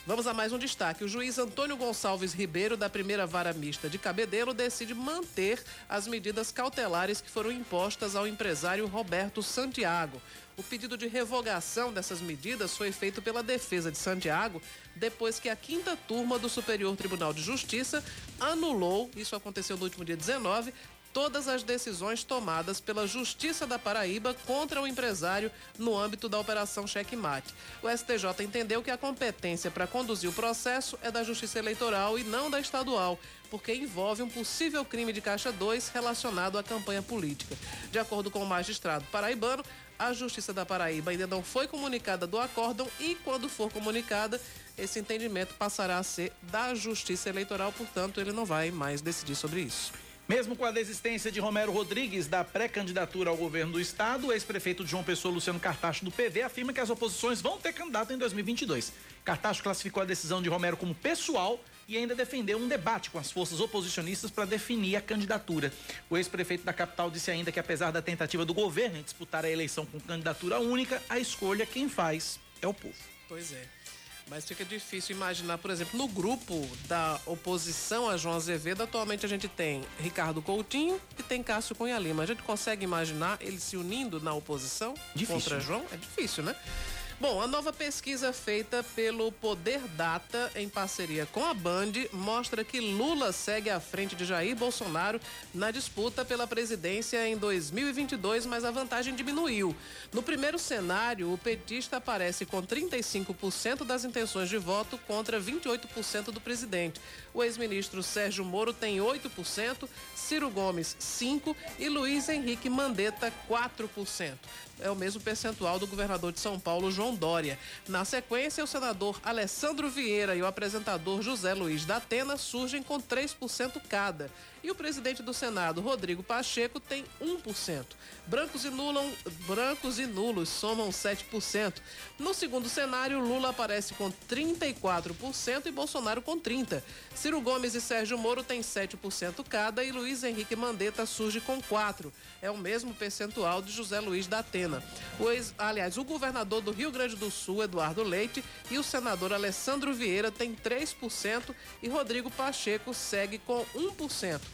Vamos a mais um destaque. O juiz Antônio Gonçalves Ribeiro, da primeira vara mista de Cabedelo, decide manter as medidas cautelares que foram impostas ao empresário Roberto Santiago. O pedido de revogação dessas medidas foi feito pela defesa de Santiago depois que a quinta turma do Superior Tribunal de Justiça anulou, isso aconteceu no último dia 19, todas as decisões tomadas pela Justiça da Paraíba contra o empresário no âmbito da Operação Cheque Mate. O STJ entendeu que a competência para conduzir o processo é da Justiça Eleitoral e não da estadual, porque envolve um possível crime de Caixa 2 relacionado à campanha política. De acordo com o magistrado paraibano, a Justiça da Paraíba ainda não foi comunicada do acórdão e, quando for comunicada, esse entendimento passará a ser da Justiça Eleitoral, portanto, ele não vai mais decidir sobre isso. Mesmo com a desistência de Romero Rodrigues da pré-candidatura ao governo do estado, o ex-prefeito João Pessoa, Luciano Cartacho, do PV, afirma que as oposições vão ter candidato em 2022. Cartacho classificou a decisão de Romero como pessoal e ainda defendeu um debate com as forças oposicionistas para definir a candidatura. O ex-prefeito da capital disse ainda que, apesar da tentativa do governo em disputar a eleição com candidatura única, a escolha quem faz é o povo. Pois é. Mas fica difícil imaginar, por exemplo, no grupo da oposição a João Azevedo, atualmente a gente tem Ricardo Coutinho e tem Cássio Cunha Lima. A gente consegue imaginar eles se unindo na oposição Difícil. contra João? É difícil, né? Bom, a nova pesquisa feita pelo Poder Data em parceria com a Band mostra que Lula segue à frente de Jair Bolsonaro na disputa pela presidência em 2022, mas a vantagem diminuiu. No primeiro cenário, o petista aparece com 35% das intenções de voto contra 28% do presidente. O ex-ministro Sérgio Moro tem 8%, Ciro Gomes 5% e Luiz Henrique Mandetta 4% é o mesmo percentual do governador de São Paulo, João Dória. Na sequência, o senador Alessandro Vieira e o apresentador José Luiz da Atena surgem com 3% cada. E o presidente do Senado, Rodrigo Pacheco, tem 1%. Brancos e, nulam, brancos e nulos somam 7%. No segundo cenário, Lula aparece com 34% e Bolsonaro com 30%. Ciro Gomes e Sérgio Moro têm 7% cada e Luiz Henrique Mandetta surge com 4%. É o mesmo percentual de José Luiz da Atena. O ex, aliás, o governador do Rio Grande do Sul, Eduardo Leite, e o senador Alessandro Vieira têm 3% e Rodrigo Pacheco segue com 1%.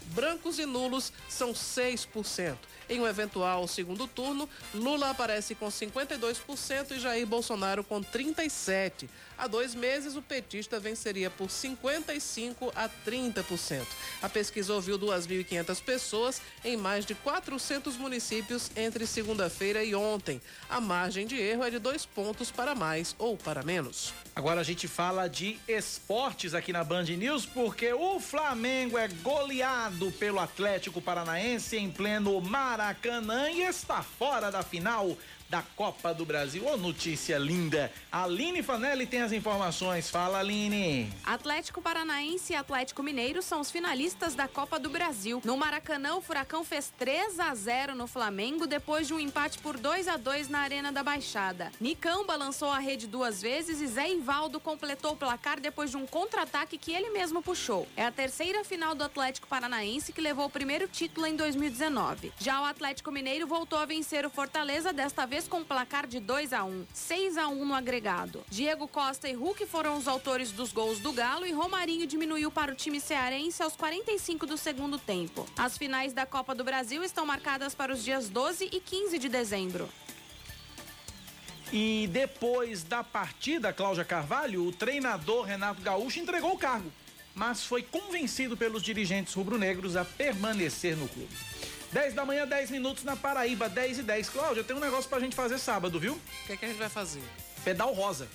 Brancos e nulos são 6%. Em um eventual segundo turno, Lula aparece com 52% e Jair Bolsonaro com 37%. Há dois meses, o petista venceria por 55% a 30%. A pesquisa ouviu 2.500 pessoas em mais de 400 municípios entre segunda-feira e ontem. A margem de erro é de dois pontos para mais ou para menos. Agora a gente fala de esportes aqui na Band News, porque o Flamengo é goleado pelo Atlético Paranaense em pleno Maracanã e está fora da final da Copa do Brasil. Ô, notícia linda. Aline Fanelli tem as informações. Fala, Aline. Atlético Paranaense e Atlético Mineiro são os finalistas da Copa do Brasil. No Maracanã, o Furacão fez 3 a 0 no Flamengo depois de um empate por 2 a 2 na Arena da Baixada. Nicão balançou a rede duas vezes e Zé Ivaldo completou o placar depois de um contra-ataque que ele mesmo puxou. É a terceira final do Atlético Paranaense que levou o primeiro título em 2019. Já o Atlético Mineiro voltou a vencer o Fortaleza, desta vez com placar de 2 a 1 6 a 1 no agregado. Diego Costa e Hulk foram os autores dos gols do Galo e Romarinho diminuiu para o time cearense aos 45 do segundo tempo. As finais da Copa do Brasil estão marcadas para os dias 12 e 15 de dezembro. E depois da partida, Cláudia Carvalho, o treinador Renato Gaúcho entregou o cargo, mas foi convencido pelos dirigentes rubro-negros a permanecer no clube. 10 da manhã, 10 minutos na Paraíba, 10 e 10. Cláudia, tem um negócio pra gente fazer sábado, viu? O que, é que a gente vai fazer? Pedal Rosa.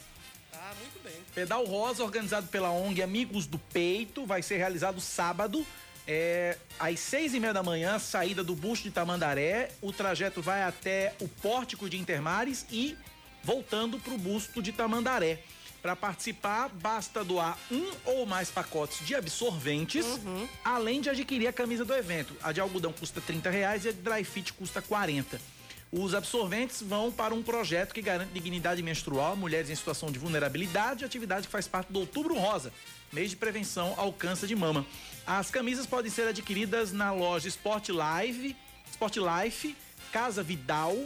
Ah, muito bem. Pedal Rosa, organizado pela ONG Amigos do Peito, vai ser realizado sábado, é, às seis e meia da manhã, saída do busto de Tamandaré. O trajeto vai até o pórtico de Intermares e voltando para o busto de Tamandaré. Para participar, basta doar um ou mais pacotes de absorventes, uhum. além de adquirir a camisa do evento. A de algodão custa 30 reais e a de dry fit custa 40. Os absorventes vão para um projeto que garante dignidade menstrual a mulheres em situação de vulnerabilidade, atividade que faz parte do Outubro Rosa, mês de prevenção ao câncer de mama. As camisas podem ser adquiridas na loja Sport Live, Sport Life, Casa Vidal,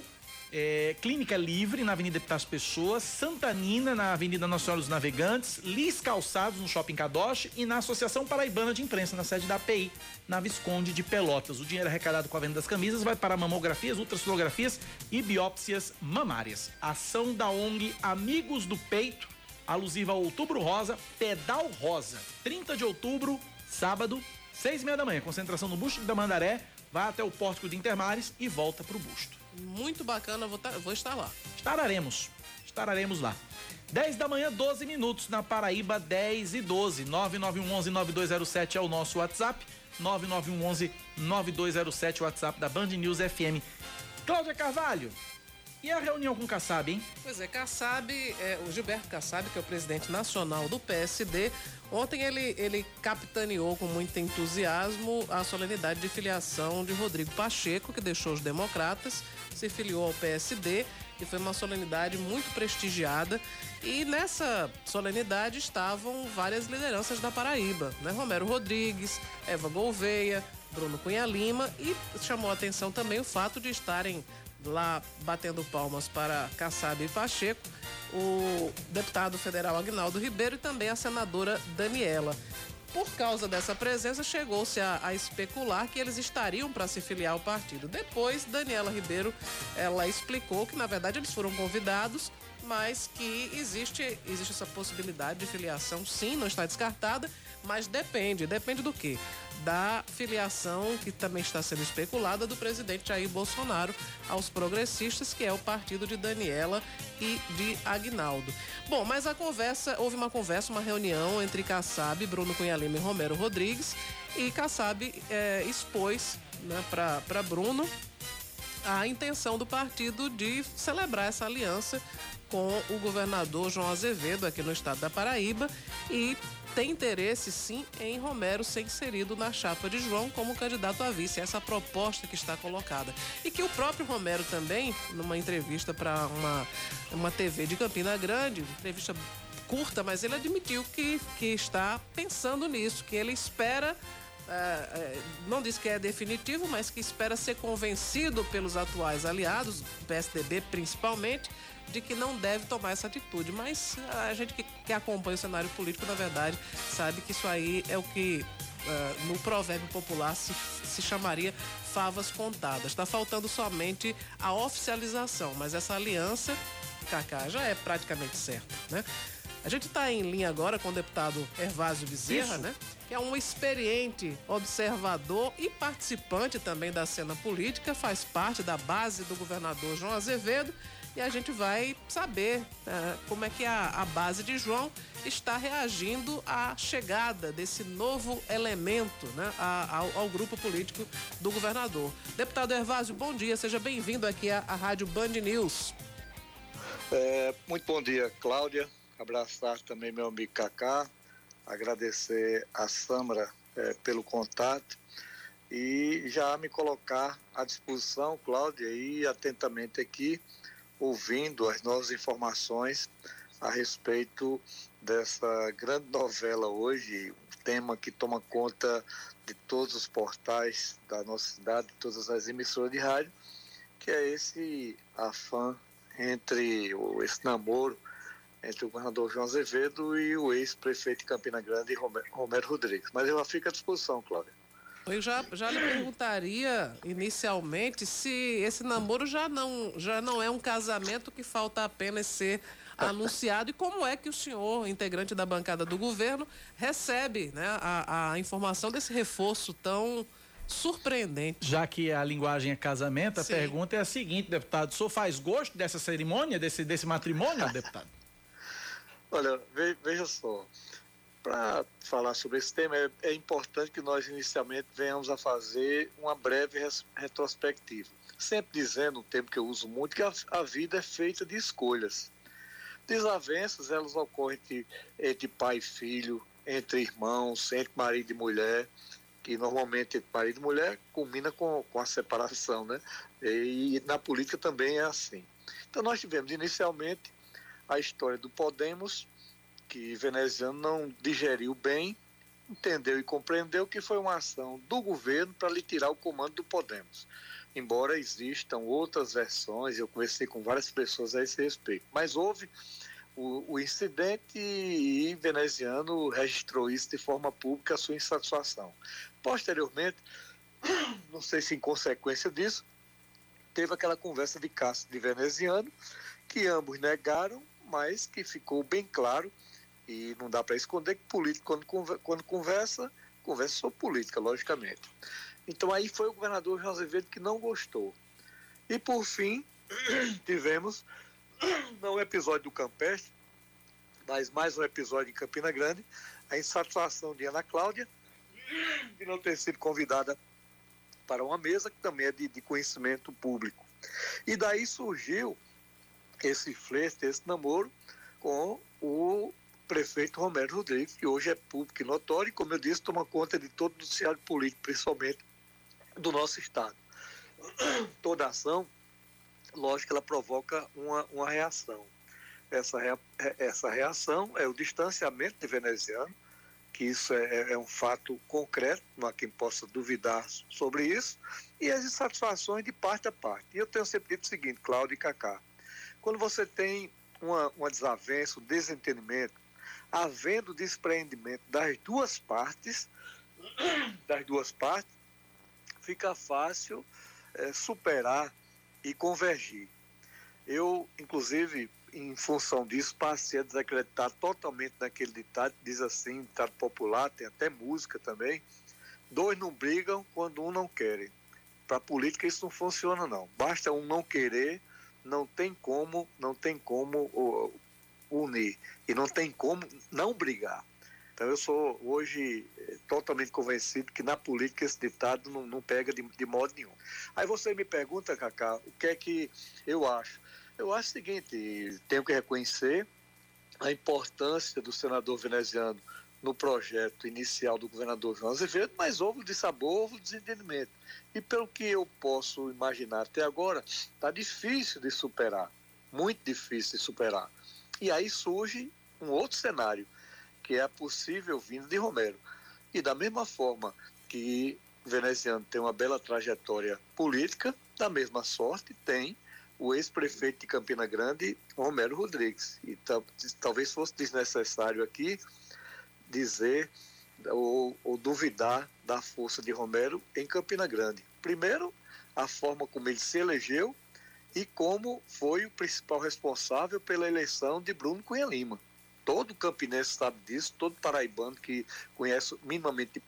é, Clínica Livre, na Avenida Epitácio Pessoa, Santa Nina, na Avenida Nacional dos Navegantes, Lis Calçados, no Shopping Kadosh e na Associação Paraibana de Imprensa, na sede da API, na Visconde de Pelotas. O dinheiro arrecadado com a venda das camisas vai para mamografias, ultrassonografias e biópsias mamárias. Ação da ONG Amigos do Peito, alusiva ao Outubro Rosa, Pedal Rosa. 30 de outubro, sábado, seis e meia da manhã. Concentração no Busto da Mandaré, vai até o Pórtico de Intermares e volta para o Busto. Muito bacana, vou, tá, vou estar lá. Estararemos. Estararemos lá. 10 da manhã, 12 minutos na Paraíba, 10 e 12. 9911-9207 é o nosso WhatsApp. 9911-9207, o WhatsApp da Band News FM. Cláudia Carvalho, e a reunião com o Kassab, hein? Pois é, Kassab, é, o Gilberto Kassab, que é o presidente nacional do PSD, ontem ele, ele capitaneou com muito entusiasmo a solenidade de filiação de Rodrigo Pacheco, que deixou os democratas, se filiou ao PSD e foi uma solenidade muito prestigiada. E nessa solenidade estavam várias lideranças da Paraíba, né? Romero Rodrigues, Eva Gouveia, Bruno Cunha Lima e chamou a atenção também o fato de estarem lá batendo palmas para Kassab e Pacheco, o deputado federal Agnaldo Ribeiro e também a senadora Daniela. Por causa dessa presença, chegou-se a, a, especular que eles estariam para se filiar ao partido. Depois, Daniela Ribeiro, ela explicou que, na verdade, eles foram convidados, mas que existe, existe essa possibilidade de filiação, sim, não está descartada, mas depende. Depende do quê? da filiação que também está sendo especulada do presidente Jair Bolsonaro aos progressistas, que é o partido de Daniela e de Agnaldo. Bom, mas a conversa, houve uma conversa, uma reunião entre Kassab, Bruno Cunha Lima e Romero Rodrigues, e Kassab é, expôs né, para Bruno a intenção do partido de celebrar essa aliança com o governador João Azevedo aqui no estado da Paraíba e tem interesse sim em Romero ser inserido na chapa de João como candidato a vice. Essa proposta que está colocada. E que o próprio Romero também, numa entrevista para uma, uma TV de Campina Grande, entrevista curta, mas ele admitiu que, que está pensando nisso, que ele espera é, é, não diz que é definitivo, mas que espera ser convencido pelos atuais aliados, PSDB principalmente, de que não deve tomar essa atitude. Mas a gente que, que acompanha o cenário político, na verdade, sabe que isso aí é o que uh, no provérbio popular se, se chamaria favas contadas. Está faltando somente a oficialização, mas essa aliança, Cacá, já é praticamente certa, né? A gente está em linha agora com o deputado Hervásio Bezerra, Isso. né? Que é um experiente observador e participante também da cena política, faz parte da base do governador João Azevedo a gente vai saber uh, como é que a, a, base de João está reagindo à chegada desse novo elemento né, ao, ao, grupo político do governador. Deputado Hervásio, bom dia, seja bem-vindo aqui à, à Rádio Band News. É, muito bom dia, Cláudia. Abraçar também meu amigo Cacá, agradecer a Samra é, pelo contato e já me colocar à disposição, Cláudia, e atentamente aqui ouvindo as novas informações a respeito dessa grande novela hoje, um tema que toma conta de todos os portais da nossa cidade, de todas as emissoras de rádio, que é esse afã entre esse namoro entre o governador João Azevedo e o ex-prefeito de Campina Grande, Romero Rodrigues. Mas eu fico à disposição, Cláudia. Eu já, já lhe perguntaria inicialmente se esse namoro já não, já não é um casamento que falta apenas ser anunciado e como é que o senhor, integrante da bancada do governo, recebe né, a, a informação desse reforço tão surpreendente. Já que a linguagem é casamento, a Sim. pergunta é a seguinte, deputado: o senhor faz gosto dessa cerimônia, desse, desse matrimônio, deputado? Olha, veja só. Para falar sobre esse tema, é, é, importante que nós inicialmente venhamos a fazer uma breve res, retrospectiva. Sempre dizendo, um termo que eu uso muito, que a, a vida é feita de escolhas. Desavenças, elas ocorrem entre, entre pai e filho, entre irmãos, entre marido e mulher, que normalmente entre marido e mulher culmina com, com a separação, né? E, e na política também é assim. Então nós tivemos inicialmente a história do Podemos, que veneziano não digeriu bem, entendeu e compreendeu que foi uma ação do governo para lhe tirar o comando do Podemos. Embora existam outras versões, eu conversei com várias pessoas a esse respeito, mas houve o, o incidente e veneziano registrou isso de forma pública, a sua insatisfação. Posteriormente, não sei se em consequência disso, teve aquela conversa de Castro de veneziano, que ambos negaram, mas que ficou bem claro e não dá para esconder que político, quando, quando conversa, conversa sobre política, logicamente. Então aí foi o governador João Azevedo que não gostou. E por fim, tivemos não um episódio do Campestre, mas mais um episódio em Campina Grande, a insatisfação de Ana Cláudia de não ter sido convidada para uma mesa que também é de, de conhecimento público. E daí surgiu esse flerte, esse namoro com o prefeito Romero Rodrigues, que hoje é público e notório, e, como eu disse, toma conta de todo o noticiário político, principalmente do nosso Estado. Toda ação, lógico, ela provoca uma, uma reação. Essa, rea, essa reação é o distanciamento de veneziano, que isso é, é, um fato concreto, não há quem possa duvidar sobre isso, e as insatisfações de parte a parte. E eu tenho sempre dito o seguinte, Cláudio e Cacá, quando você tem uma, uma desavença, um desentendimento, havendo despreendimento das duas partes, das duas partes, fica fácil é, superar e convergir. Eu, inclusive, em função disso, passei a desacreditar totalmente naquele ditado, diz assim, ditado popular, tem até música também, dois não brigam quando um não quer. Para a política isso não funciona não. Basta um não querer, não tem como, não tem como unir e não tem como não brigar. Então eu sou hoje eh, totalmente convencido que na política esse ditado não, não pega de, de, modo nenhum. Aí você me pergunta, Cacá, o que é que eu acho? Eu acho o seguinte, tenho que reconhecer a importância do senador veneziano no projeto inicial do governador João Azevedo, mas houve de sabor, houve desentendimento. E pelo que eu posso imaginar até agora, está difícil de superar, muito difícil de superar. E aí surge um outro cenário, que é a possível vinda de Romero. E da mesma forma que veneziano tem uma bela trajetória política, da mesma sorte tem o ex-prefeito de Campina Grande, Romero Rodrigues. E talvez fosse desnecessário aqui dizer ou, ou, duvidar da força de Romero em Campina Grande. Primeiro, a forma como ele se elegeu e como foi o principal responsável pela eleição de Bruno Cunha Lima. Todo campinense sabe disso, todo paraibano que conhece minimamente.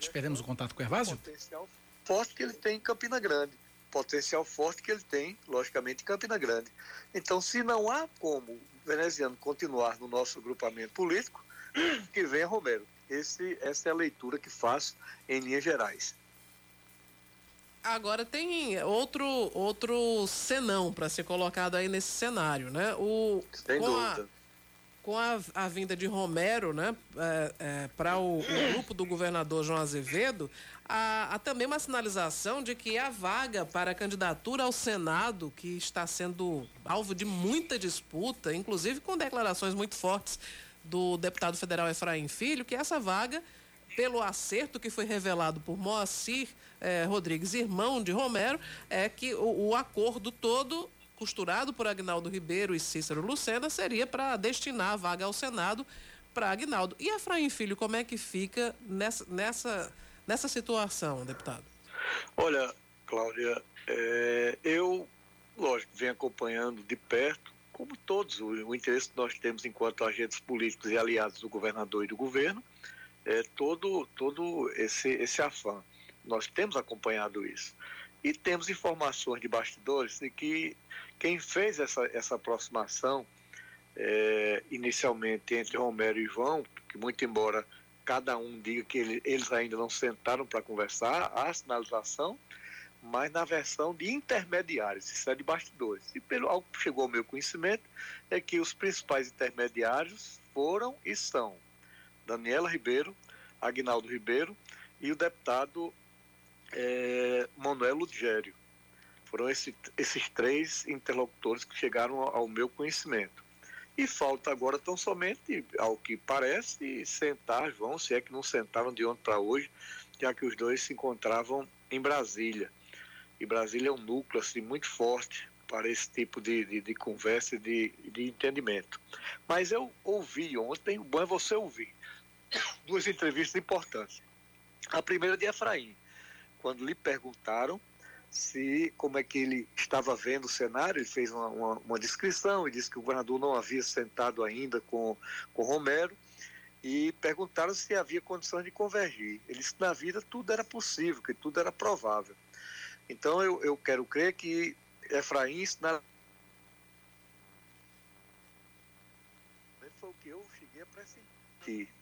Esperemos o contato com o Hervásio? Potencial forte que ele tem em Campina Grande. Potencial forte que ele tem, logicamente, em Campina Grande. Então, se não há como o veneziano continuar no nosso agrupamento político, que venha Romero. Esse, essa é a leitura que faço em linhas gerais. Agora tem outro outro senão para ser colocado aí nesse cenário, né? O Sem com dúvida. A, com a, a, vinda de Romero, né, é, é, para o, o, grupo do governador João Azevedo, há, há, também uma sinalização de que a vaga para a candidatura ao Senado, que está sendo alvo de muita disputa, inclusive com declarações muito fortes do deputado federal Efraim Filho, que essa vaga, pelo acerto que foi revelado por Moacir eh, Rodrigues, irmão de Romero, é que o, o acordo todo costurado por Agnaldo Ribeiro e Cícero Lucena seria para destinar a vaga ao Senado para Agnaldo. E Efraim Filho, como é que fica nessa, nessa, nessa situação, deputado? Olha, Cláudia, é, eu, lógico, venho acompanhando de perto, como todos, o, o, interesse que nós temos enquanto agentes políticos e aliados do governador e do governo, é todo, todo esse, esse afã. Nós temos acompanhado isso. E temos informações de bastidores de que quem fez essa, essa aproximação é, inicialmente entre Romero e João, que muito embora cada um diga que ele, eles ainda não sentaram para conversar, a sinalização, mas na versão de intermediários, isso é de bastidores. E pelo algo que chegou ao meu conhecimento é que os principais intermediários foram e são Daniela Ribeiro, Agnaldo Ribeiro e o deputado é, Manuel Ludgério. Foram esse, esses três interlocutores que chegaram ao, meu conhecimento. E falta agora tão somente, ao que parece, sentar, vão, se é que não sentaram de ontem para hoje, já que os dois se encontravam em Brasília. E Brasília é um núcleo assim, muito forte para esse tipo de, de, de conversa e de, de entendimento. Mas eu ouvi ontem, bom é você ouvir, duas entrevistas importantes. A primeira de Efraim, quando lhe perguntaram se como é que ele estava vendo o cenário, ele fez uma, uma, uma descrição e disse que o governador não havia sentado ainda com, com Romero e perguntaram se havia condições de convergir. Ele disse que na vida tudo era possível, que tudo era provável. Então eu, eu quero crer que Efraim na... foi o que eu cheguei a pressentir.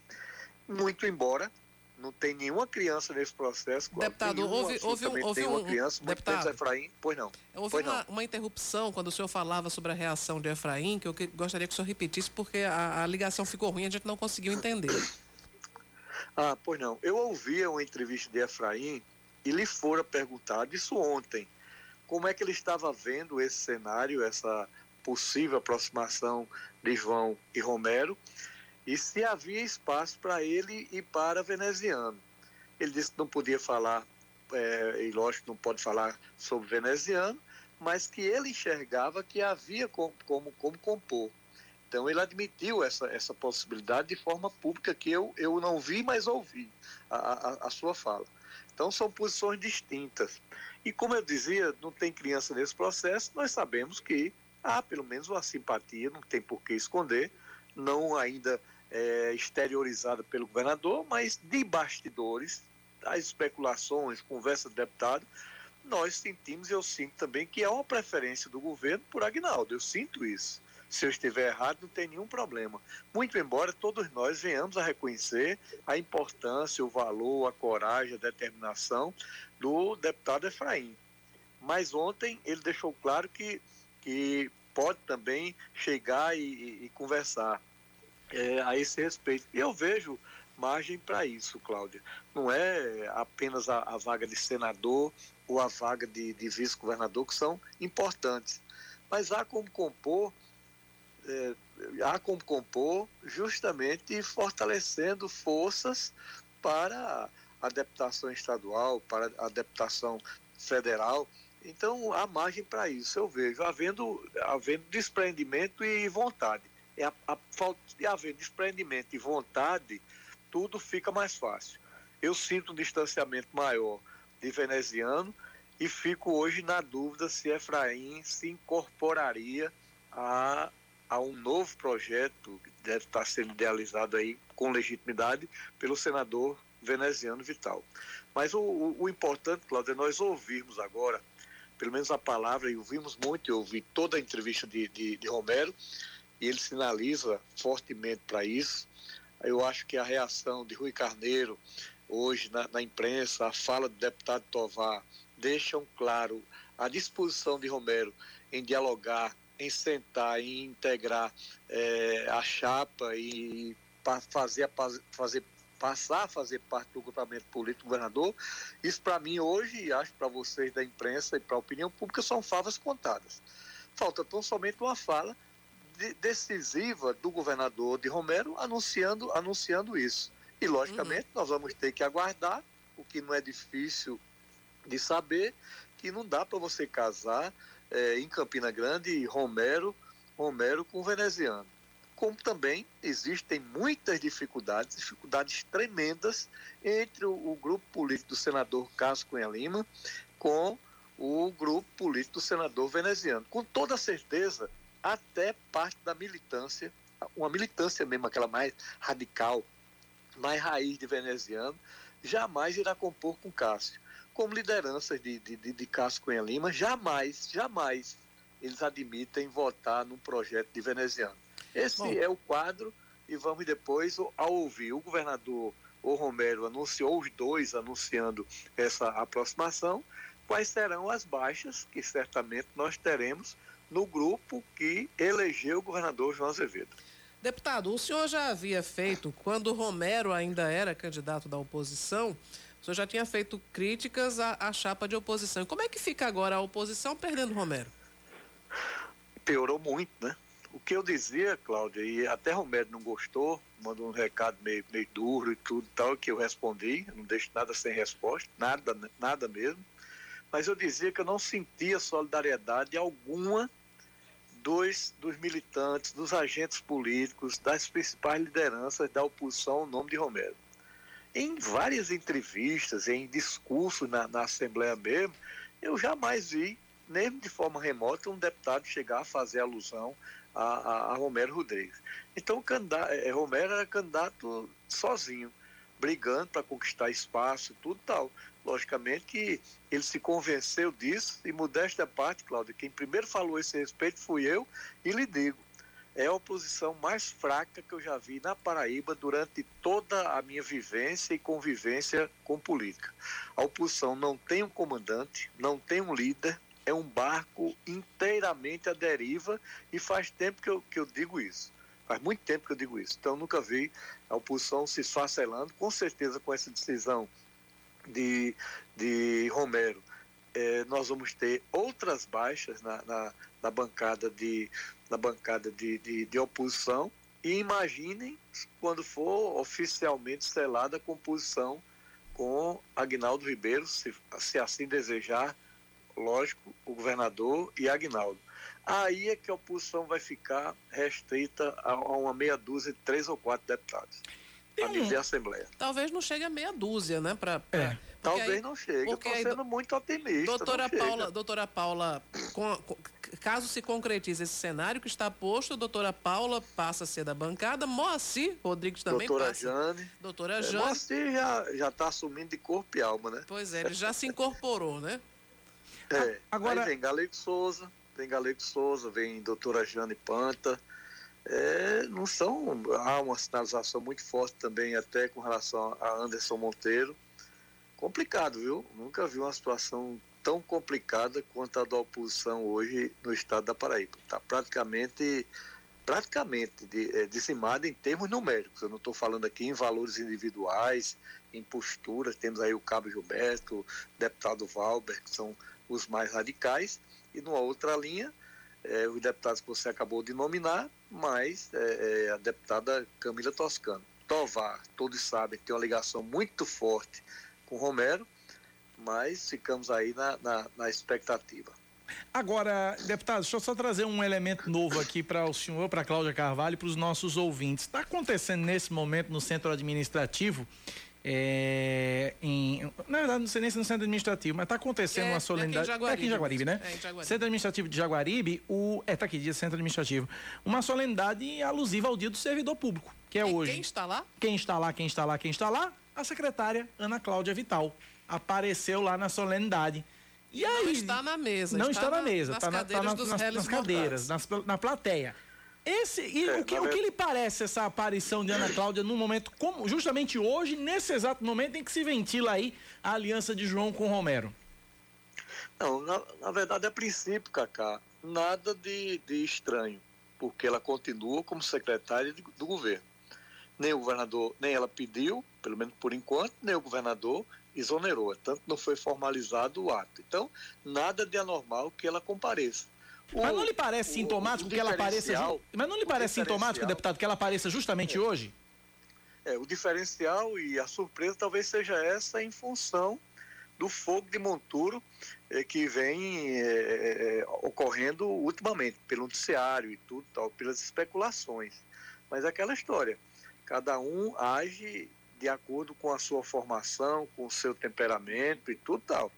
Muito embora não tem nenhuma criança nesse processo. Deputado, nenhuma, houve, houve, um, houve uma criança, um, deputado, Efraim, pois não. Houve pois uma, não. uma, interrupção quando o senhor falava sobre a reação de Efraim, que eu que, gostaria que o senhor repetisse, porque a, a ligação ficou ruim, a gente não conseguiu entender. Ah, pois não. Eu ouvia uma entrevista de Efraim e lhe fora perguntado isso ontem. Como é que ele estava vendo esse cenário, essa possível aproximação de João e Romero? E se havia espaço para ele e para veneziano. Ele disse que não podia falar, é, e lógico não pode falar sobre veneziano, mas que ele enxergava que havia como, como, como compor. Então ele admitiu essa, essa possibilidade de forma pública que eu, eu não vi, mas ouvi a, a, a sua fala. Então são posições distintas. E como eu dizia, não tem criança nesse processo, nós sabemos que há pelo menos uma simpatia, não tem por que esconder, não ainda é, exteriorizada pelo governador, mas de bastidores, as especulações, conversa do deputado, nós sentimos, eu sinto também, que há uma preferência do governo por Agnaldo. Eu sinto isso. Se eu estiver errado, não tem nenhum problema. Muito embora todos nós venhamos a reconhecer a importância, o valor, a coragem, a determinação do deputado Efraim. Mas ontem ele deixou claro que, que pode também chegar e, e, e conversar é, a esse respeito. E eu vejo margem para isso, Cláudia. Não é apenas a, a, vaga de senador ou a vaga de, de vice-governador que são importantes, mas há como compor é, há como compor justamente fortalecendo forças para a deputação estadual, para a deputação federal. Então, há margem para isso, eu vejo, havendo, havendo desprendimento e vontade. É a, a, e havendo desprendimento e vontade, tudo fica mais fácil. Eu sinto um distanciamento maior de veneziano e fico hoje na dúvida se Efraim se incorporaria a, a um novo projeto que deve estar sendo idealizado aí com legitimidade pelo senador veneziano Vital. Mas o, o, o importante, Cláudio, é nós ouvirmos agora, pelo menos a palavra, e ouvimos muito, eu ouvi toda a entrevista de, de, de Romero, e ele sinaliza fortemente para isso. Eu acho que a reação de Rui Carneiro hoje na, na imprensa, a fala do deputado Tovar, deixam claro a disposição de Romero em dialogar, em sentar, em integrar é, a chapa e fazer, fazer passar a fazer parte do grupamento político do governador. Isso para mim hoje, e acho para vocês da imprensa e para a opinião pública, são favas contadas. Falta tão somente uma fala de, decisiva do governador de Romero anunciando, anunciando isso. E, logicamente, uhum. nós vamos ter que aguardar, o que não é difícil de saber, que não dá para você casar é, em Campina Grande Romero, Romero com veneziano. Como também existem muitas dificuldades, dificuldades tremendas entre o, o grupo político do senador Carlos Cunha Lima com o grupo político do senador veneziano. Com toda certeza, até parte da militância, uma militância mesmo, aquela mais radical, mais raiz de veneziano, jamais irá compor com Cássio. Como lideranças de, de, de, Cássio Cunha Lima, jamais, jamais eles admitem votar num projeto de veneziano. Esse Bom. é o quadro e vamos depois, ao ouvir o governador o Romero anunciou, os dois anunciando essa aproximação, quais serão as baixas que certamente nós teremos no grupo que elegeu o governador João Azevedo. Deputado, o senhor já havia feito, quando Romero ainda era candidato da oposição, o senhor já tinha feito críticas à, à chapa de oposição. E como é que fica agora a oposição perdendo Romero? Piorou muito, né? O que eu dizia, Cláudia, e até Romero não gostou, mandou um recado meio, meio duro e tudo tal, que eu respondi, não deixo nada sem resposta, nada, nada mesmo. Mas eu dizia que eu não sentia solidariedade alguma dos, dos militantes, dos agentes políticos, das principais lideranças da oposição ao nome de Romero. Em várias entrevistas, em discursos na, na Assembleia mesmo, eu jamais vi, nem de forma remota, um deputado chegar a fazer alusão a, a, a Romero Rodrigues. Então, é, Romero era candidato sozinho, brigando para conquistar espaço e tudo tal. Logicamente que ele se convenceu disso, e modéstia parte, Cláudio, quem primeiro falou esse respeito fui eu, e lhe digo, é a oposição mais fraca que eu já vi na Paraíba durante toda a minha vivência e convivência com política. A oposição não tem um comandante, não tem um líder, é um barco inteiramente à deriva e faz tempo que eu, que eu digo isso. Faz muito tempo que eu digo isso. Então, nunca vi a oposição se esfacelando. Com certeza, com essa decisão de, de Romero, eh, nós vamos ter outras baixas na, na, na bancada, de, na bancada de, de, de, oposição. E imaginem quando for oficialmente selada a composição com Agnaldo Ribeiro, se, se assim desejar, lógico, o governador e Agnaldo. Aí é que a oposição vai ficar restrita a, a uma meia dúzia de três ou quatro deputados a nível de Assembleia. Talvez não chegue a meia dúzia, né? Pra, pra é. Talvez aí, não chegue. Estou sendo muito otimista. Doutora Paula, doutora Paula com, com, caso se concretize esse cenário que está posto, a doutora Paula passa a ser da bancada, Moacir Rodrigues também doutora passa. Jane. Doutora é, Jane. Moacir já está assumindo de corpo e alma, né? Pois é, ele já se incorporou, né? É. Agora... Aí vem Galego Souza, vem Galego Souza, vem doutora Jane Panta é, não são. Há uma sinalização muito forte também, até com relação a Anderson Monteiro. Complicado, viu? Nunca vi uma situação tão complicada quanto a da oposição hoje no estado da Paraíba. Está praticamente, praticamente de, é, dizimada em termos numéricos. Eu não estou falando aqui em valores individuais, em posturas. Temos aí o Cabo Gilberto, o deputado Valber, que são os mais radicais. E numa outra linha, é, os deputados que você acabou de nominar, mas é, é, a deputada Camila Toscano. Tovar, todos sabem, tem uma ligação muito forte com Romero, mas ficamos aí na, na, na expectativa. Agora, deputado, deixa eu só trazer um elemento novo aqui para o senhor, para a Cláudia Carvalho e para os nossos ouvintes. Está acontecendo nesse momento no centro administrativo é, em, na verdade, não sei nem se no centro administrativo, mas está acontecendo É, uma solenidade. aqui. É aqui em Jaguaribe, né? É, em Jaguaribe. Centro administrativo de Jaguaribe, o. É, tá aqui, dia centro administrativo. Uma solenidade alusiva ao dia do servidor público, que é hoje. Quem está lá? Quem está lá, quem está lá, quem está lá? A secretária Ana Cláudia Vital. Apareceu lá na solenidade. E Não aí, está na mesa, Não está está na, na- mesa, está na, tá na- nas, nas cadeiras, nas, na plateia. Esse, e É, o, que, o que lhe parece essa aparição de Ana Cláudia num momento como justamente hoje, nesse exato momento em que se ventila aí a aliança de João com Romero? Não, na, na verdade, a princípio, Cacá, nada de, de estranho, porque ela continua como secretária de- do governo. Nem o governador, nem ela pediu, pelo menos por enquanto, nem o governador exonerou. Tanto não foi formalizado o ato. Então, nada de anormal que ela compareça. O- mas não lhe parece o- sintomático o que ela apareça. Mas não lhe parece sintomático, deputado, que ela apareça justamente hoje? É, o diferencial e a surpresa talvez seja essa em função do fogo de monturo eh, que vem eh, eh, ocorrendo ultimamente, pelo noticiário e tudo tal, pelas especulações. Mas é aquela história, cada um age de acordo com a sua formação, com o seu temperamento e tudo tal.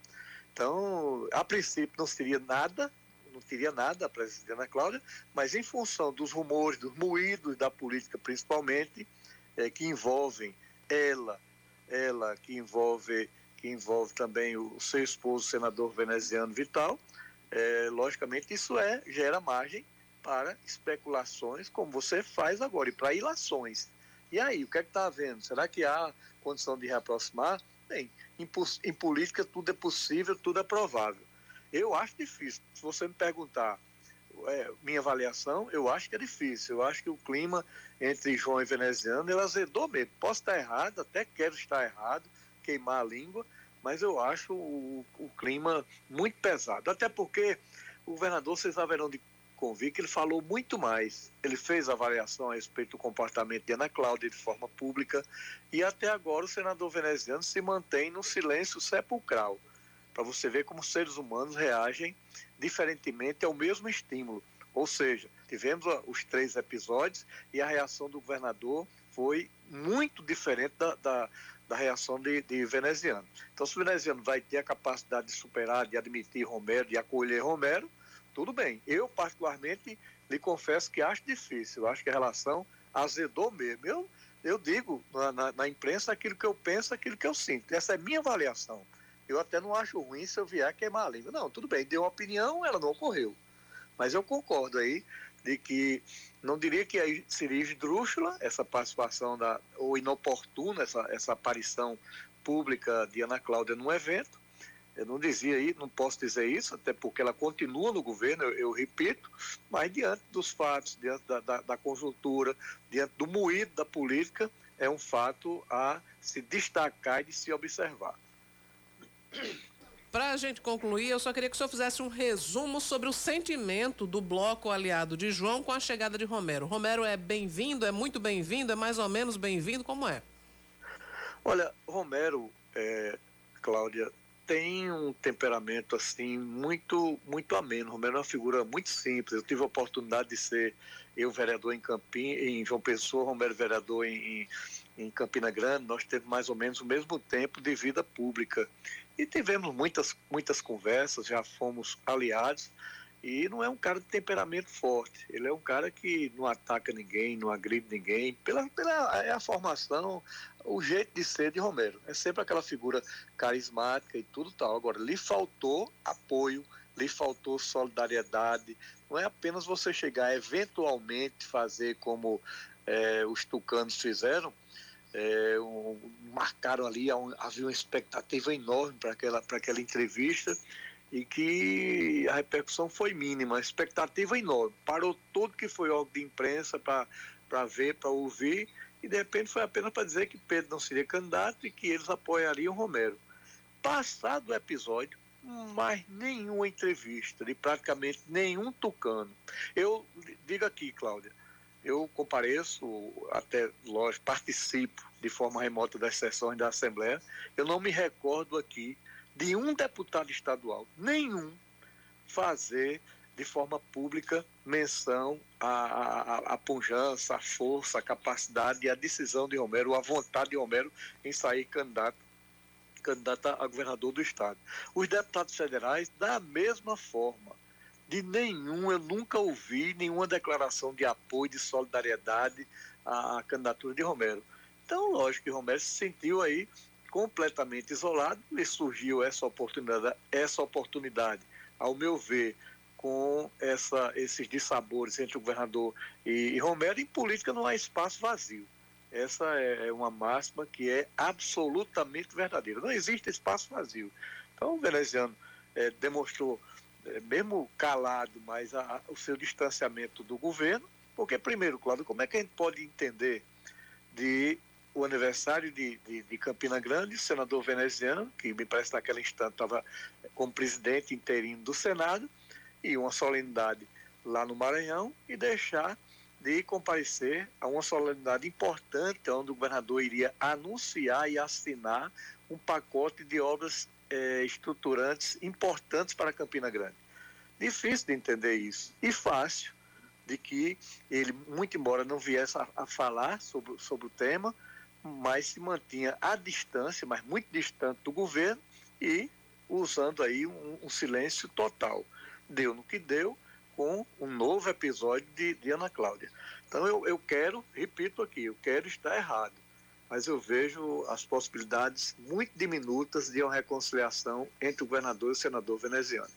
Então, a princípio não seria nada, não teria nada a presidente Ana Cláudia, mas em função dos rumores, dos moídos da política principalmente, eh, que envolvem ela, ela que envolve que envolve também o, seu esposo, o senador veneziano Vital, eh, logicamente isso é gera margem para especulações, como você faz agora, e para ilações. E aí, o que é que está havendo? Será que há condição de reaproximar? Bem, em, em política tudo é possível, tudo é provável. Eu acho difícil. Se você me perguntar é, minha avaliação, eu acho que é difícil. Eu acho que o clima entre João e veneziano, ele azedou mesmo. Posso estar errado, até quero estar errado, queimar a língua, mas eu acho o, o clima muito pesado. Até porque o governador, vocês haverão de convir que ele falou muito mais. Ele fez avaliação a respeito do comportamento de Ana Cláudia de forma pública e até agora o senador veneziano se mantém num silêncio sepulcral. Para você ver como seres humanos reagem diferentemente ao mesmo estímulo. Ou seja, tivemos os três episódios e a reação do governador foi muito diferente da, da, da reação de, de veneziano. Então, se o veneziano vai ter a capacidade de superar, de admitir Romero, de acolher Romero, tudo bem. Eu, particularmente, lhe confesso que acho difícil. Acho que a relação azedou mesmo. Eu, eu digo na, na, na imprensa aquilo que eu penso, aquilo que eu sinto. Essa é minha avaliação. Eu até não acho ruim se eu vier queimar a língua. Não, tudo bem, deu uma opinião, ela não ocorreu. Mas eu concordo aí de que não diria que seria esdrúxula essa participação da, ou inoportuna essa, essa aparição pública de Ana Cláudia num evento. Eu não dizia aí, não posso dizer isso, até porque ela continua no governo, eu, eu repito, mas diante dos fatos, diante da, da, da conjuntura, diante do moído da política, é um fato a se destacar e de se observar. Para a gente concluir, eu só queria que o senhor fizesse um resumo sobre o sentimento do bloco aliado de João com a chegada de Romero. Romero é bem-vindo, é muito bem-vindo, é mais ou menos bem-vindo, como é? Olha, Romero, é, Cláudia, tem um temperamento assim muito muito ameno. Romero é uma figura muito simples. Eu tive a oportunidade de ser eu vereador em Campim, em João Pessoa, Romero vereador em, em, em Campina Grande. Nós temos mais ou menos o mesmo tempo de vida pública e tivemos muitas muitas conversas. Já fomos aliados. E não é um cara de temperamento forte. Ele é um cara que não ataca ninguém, não agride ninguém. Pela, pela é a formação, o jeito de ser de Romero. É sempre aquela figura carismática e tudo tal. Agora, lhe faltou apoio, lhe faltou solidariedade. Não é apenas você chegar eventualmente fazer como é, os tucanos fizeram. É, um, marcaram ali, havia uma expectativa enorme para aquela, aquela entrevista e que a repercussão foi mínima, a expectativa enorme. Parou tudo que foi órgão de imprensa para ver, para ouvir, e de repente foi apenas para dizer que Pedro não seria candidato e que eles apoiariam Romero. Passado o episódio, mais nenhuma entrevista de praticamente nenhum tucano. Eu digo aqui, Cláudia, eu compareço, até, lógico, participo de forma remota das sessões da Assembleia. Eu não me recordo aqui de um deputado estadual, nenhum, fazer de forma pública menção à, à, à pujança, à força, à capacidade e à decisão de Romero, à vontade de Romero em sair candidato, candidato a governador do Estado. Os deputados federais, da mesma forma, de nenhum, eu nunca ouvi nenhuma declaração de apoio, de solidariedade à, à candidatura de Romero. Então, lógico que Romero se sentiu aí completamente isolado e surgiu essa oportunidade, essa oportunidade, ao meu ver, com essa, esses dissabores entre o governador e, e Romero. Em política não há espaço vazio. Essa é, é uma máxima que é absolutamente verdadeira. Não existe espaço vazio. Então, o veneziano é, demonstrou, mesmo calado, mas a, o seu distanciamento do governo, porque, primeiro, Cláudio, como é que a gente pode entender de o aniversário de, de, de, Campina Grande, o senador veneziano, que me parece naquele instante estava como presidente interino do Senado, e uma solenidade lá no Maranhão e deixar de comparecer a uma solenidade importante onde o governador iria anunciar e assinar um pacote de obras eh, estruturantes importantes para Campina Grande. Difícil de entender isso e fácil de que ele, muito embora não viesse a, a falar sobre, sobre o tema, mas se mantinha à distância, mas muito distante do governo e usando aí um, um silêncio total deu no que deu com um novo episódio de, de Ana Cláudia. Então eu, eu quero, repito aqui, eu quero estar errado, mas eu vejo as possibilidades muito diminutas de uma reconciliação entre o governador e o senador veneziano.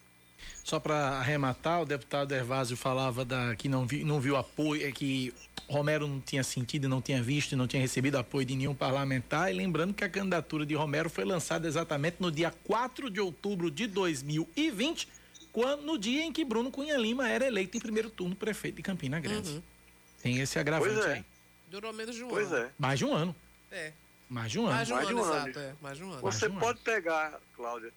Só para arrematar, o deputado Hervásio falava da, que não, vi, não viu apoio, é que Romero não tinha sentido, não tinha visto, não tinha recebido apoio de nenhum parlamentar. E lembrando que a candidatura de Romero foi lançada exatamente no dia 4 de outubro de 2020 quando, no dia em que Bruno Cunha Lima era eleito em primeiro turno prefeito de Campina Grande. Uhum. Tem esse agravante pois é. aí. Durou menos de um pois ano. Pois é. Mais de um ano. É. Mais de um ano. Mais de um, Mais ano, de um ano, exato. É. Mais de um ano. Você um pode ano. pegar, Cláudia,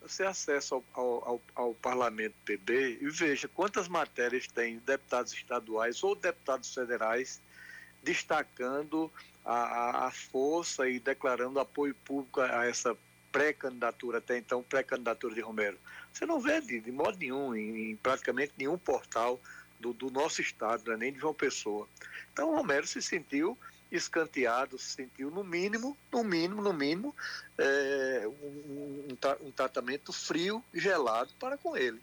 você acessa ao, ao, ao, ao, Parlamento PB e veja quantas matérias tem deputados estaduais ou deputados federais destacando a, a força e declarando apoio público a essa pré-candidatura, até então pré-candidatura de Romero. Você não vê de, de modo nenhum, em, em, praticamente nenhum portal do, do nosso estado, é nem de João Pessoa. Então o Romero se sentiu escanteado, se sentiu no mínimo, no mínimo, no mínimo, é, um, um, um, tratamento frio, gelado para com ele.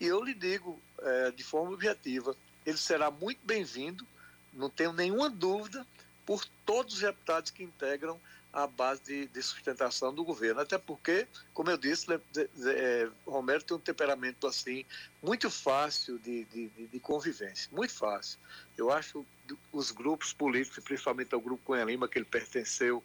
E eu lhe digo é, de forma objetiva, ele será muito bem-vindo, não tenho nenhuma dúvida, por todos os deputados que integram a base de, de, sustentação do governo. Até porque, como eu disse, é, Romero tem um temperamento assim muito fácil de, de, de, convivência, muito fácil. Eu acho os grupos políticos, principalmente ao grupo Cunha Lima, que ele pertenceu,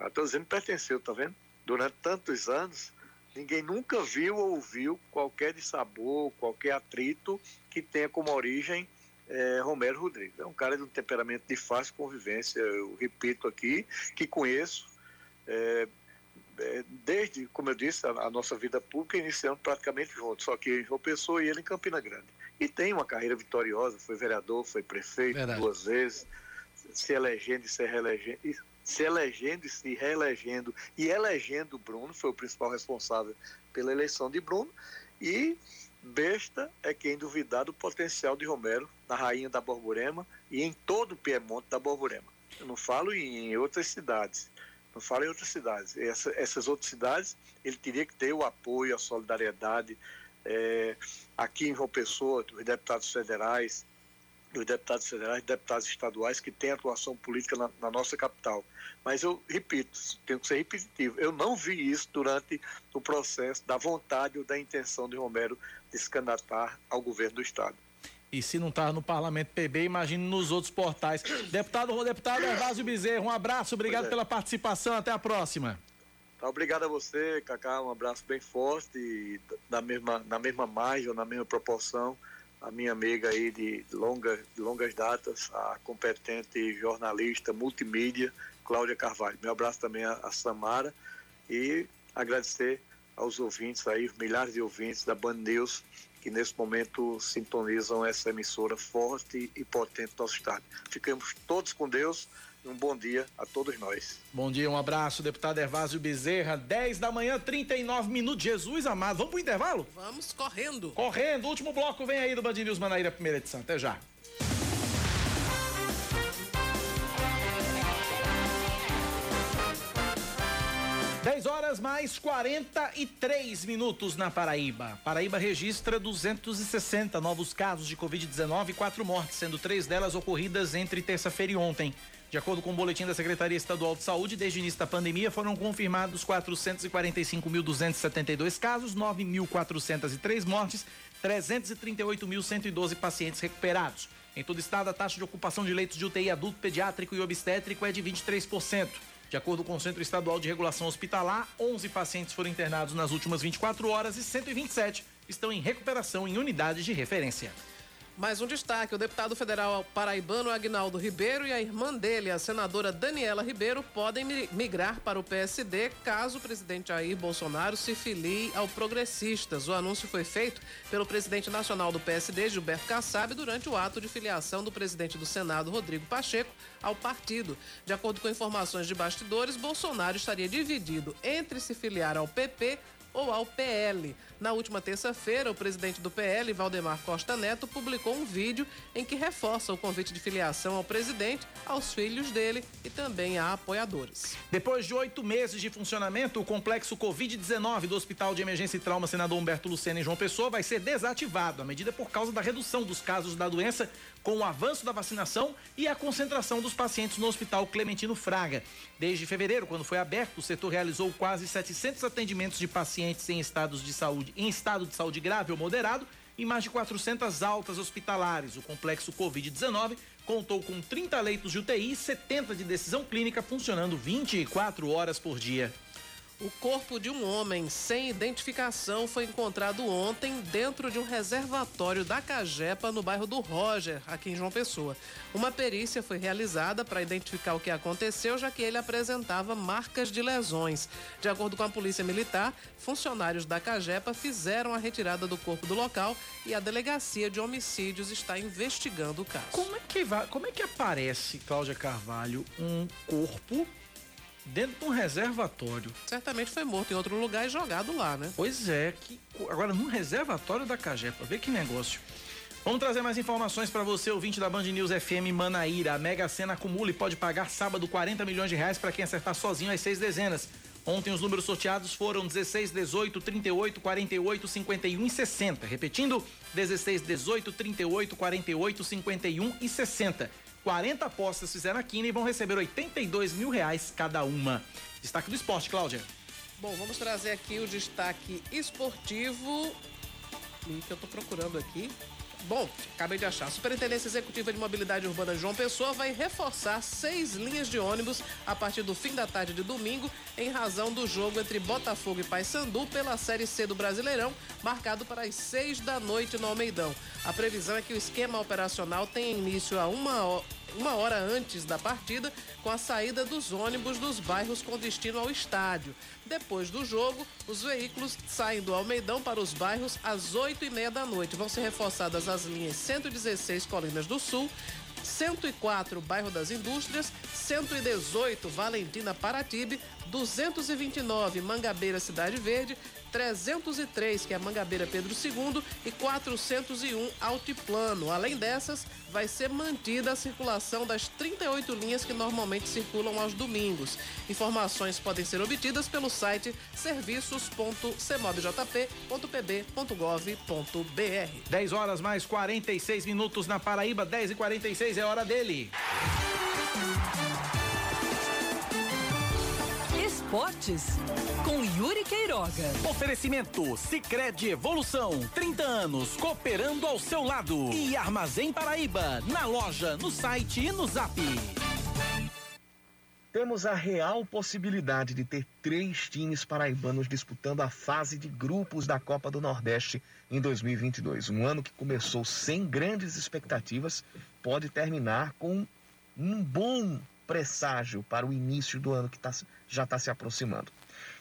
estou dizendo pertenceu, tá vendo? Durante tantos anos, ninguém nunca viu ou ouviu qualquer dissabor, qualquer atrito que tenha como origem é, Romero Rodrigues. É um cara de um temperamento de fácil convivência, eu repito aqui, que conheço é, é, desde, como eu disse, a, a, nossa vida pública iniciando praticamente juntos, só que João Pessoa e ele em Campina Grande. E tem uma carreira vitoriosa, foi vereador, foi prefeito Verdade. duas vezes, se elegendo e se reelegendo, se elegendo e se reelegendo e elegendo Bruno, foi o principal responsável pela eleição de Bruno, e Besta é quem duvidar do potencial de Romero na Rainha da Borborema e em todo o Piemonte da Borborema. Eu não falo em outras cidades, não falo em outras cidades. Essa, essas outras cidades, ele teria que ter o apoio, a solidariedade. É, aqui em João Pessoa, dos deputados federais, dos deputados federais, deputados estaduais que têm atuação política na, na, nossa capital. Mas eu repito, tenho que ser repetitivo, eu não vi isso durante o processo da vontade ou da intenção de Romero de se candidatar ao governo do Estado. E se não estava no Parlamento PB, imagine nos outros portais. Deputado, deputado Evásio Bezerra, um abraço, obrigado é. pela participação, até a próxima. Tá, obrigado a você, Cacá, um abraço bem forte, e na mesma, na mesma margem, ou na mesma proporção a minha amiga aí de, longa, de longas datas, a competente jornalista multimídia, Cláudia Carvalho. Meu abraço também a, a Samara e agradecer aos ouvintes aí, milhares de ouvintes da Band News que nesse momento sintonizam essa emissora forte e potente do nosso estado. Ficamos todos com Deus. Um bom dia a todos nós. Bom dia, um abraço, deputado Evásio Bezerra. 10 da manhã, 39 minutos. Jesus amado. Vamos pro intervalo? Vamos correndo. Correndo. Último bloco vem aí do Band News Manaíra, primeira edição. Até já. 10 horas mais 43 minutos na Paraíba. Paraíba registra 260 novos casos de Covid-19 e quatro mortes, sendo três delas ocorridas entre terça-feira e ontem. De acordo com o boletim da Secretaria Estadual de Saúde, desde o início da pandemia foram confirmados 445.272 casos, 9.403 mortes, 338.112 pacientes recuperados. Em todo o estado, a taxa de ocupação de leitos de UTI adulto, pediátrico e obstétrico é de 23%. De acordo com o Centro Estadual de Regulação Hospitalar, 11 pacientes foram internados nas últimas 24 horas e 127 estão em recuperação em unidades de referência. Mais um destaque: o deputado federal paraibano Agnaldo Ribeiro e a irmã dele, a senadora Daniela Ribeiro, podem migrar para o PSD caso o presidente Jair Bolsonaro se filie ao Progressistas. O anúncio foi feito pelo presidente nacional do PSD, Gilberto Kassab, durante o ato de filiação do presidente do Senado, Rodrigo Pacheco, ao partido. De acordo com informações de bastidores, Bolsonaro estaria dividido entre se filiar ao PP ou ao PL. Na última terça-feira, o presidente do PL, Valdemar Costa Neto, publicou um vídeo em que reforça o convite de filiação ao presidente, aos filhos dele e também a apoiadores. Depois de oito meses de funcionamento, o complexo Covid-19 do Hospital de Emergência e Trauma Senador Humberto Lucena em João Pessoa vai ser desativado. A medida por causa da redução dos casos da doença com o avanço da vacinação e a concentração dos pacientes no Hospital Clementino Fraga. Desde fevereiro, quando foi aberto, o setor realizou quase 700 atendimentos de pacientes em estados de saúde em estado de saúde grave ou moderado e mais de 400 altas hospitalares. O complexo Covid-19 contou com 30 leitos de UTI e 70 de decisão clínica funcionando 24 horas por dia. O corpo de um homem sem identificação foi encontrado ontem dentro de um reservatório da Cagepa, no bairro do Roger, aqui em João Pessoa. Uma perícia foi realizada para identificar o que aconteceu, já que ele apresentava marcas de lesões. De acordo com a Polícia Militar, funcionários da Cagepa fizeram a retirada do corpo do local e a Delegacia de Homicídios está investigando o caso. Como é que, vai, como é que aparece, Cláudia Carvalho, um corpo dentro de um reservatório. Certamente foi morto em outro lugar e jogado lá, né? Pois é, que agora num reservatório da Cagepa, vê que negócio. Vamos trazer mais informações para você, ouvinte da Band News FM Manaíra. A Mega Sena acumula e pode pagar sábado 40 milhões de reais para quem acertar sozinho as seis dezenas. Ontem os números sorteados foram 16, 18, 38, 48, 51 e 60. Repetindo, 16, 18, 38, 48, 51 e 60. 40 apostas fizeram a quina e vão receber 82 mil reais cada uma. Destaque do esporte, Cláudia. Bom, vamos trazer aqui o destaque esportivo que eu estou procurando aqui. Bom, acabei de achar. A Superintendência Executiva de Mobilidade Urbana João Pessoa vai reforçar seis linhas de ônibus a partir do fim da tarde de domingo, em razão do jogo entre Botafogo e Paysandu pela Série C do Brasileirão, marcado para as seis da noite no Almeidão. A previsão é que o esquema operacional tenha início a uma hora uma hora antes da partida, com a saída dos ônibus dos bairros com destino ao estádio. Depois do jogo, os veículos saem do Almeidão para os bairros às 8 e meia da noite. Vão ser reforçadas as linhas 116 Colinas do Sul, 104 Bairro das Indústrias, 118 Valentina Paratibe, 229 Mangabeira Cidade Verde, 303 que é a Mangabeira Pedro II e 401 Altiplano. Além dessas, vai ser mantida a circulação das 38 linhas que normalmente circulam aos domingos. Informações podem ser obtidas pelo site serviços.cmobjp.pb.gov.br. 10 horas mais 46 minutos na Paraíba, 10 e 46 é hora dele. Esportes com Yuri Queiroga. Oferecimento Sicredi Evolução, 30 anos cooperando ao seu lado. E Armazém Paraíba, na loja, no site e no Zap. Temos a real possibilidade de ter três times paraibanos disputando a fase de grupos da Copa do Nordeste em 2022. Um ano que começou sem grandes expectativas, pode terminar com um bom presságio para o início do ano que tá, já está se aproximando.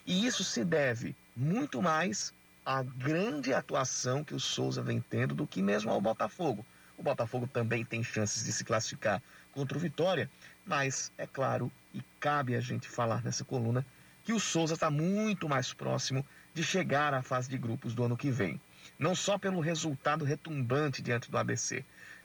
E isso se deve muito mais a grande atuação que o Souza vem tendo do que mesmo ao Botafogo. O Botafogo também tem chances de se classificar contra o Vitória, mas é claro, e cabe a gente falar nessa coluna, que o Souza está muito mais próximo de chegar à fase de grupos do ano que vem. Não só pelo resultado retumbante diante do ABC,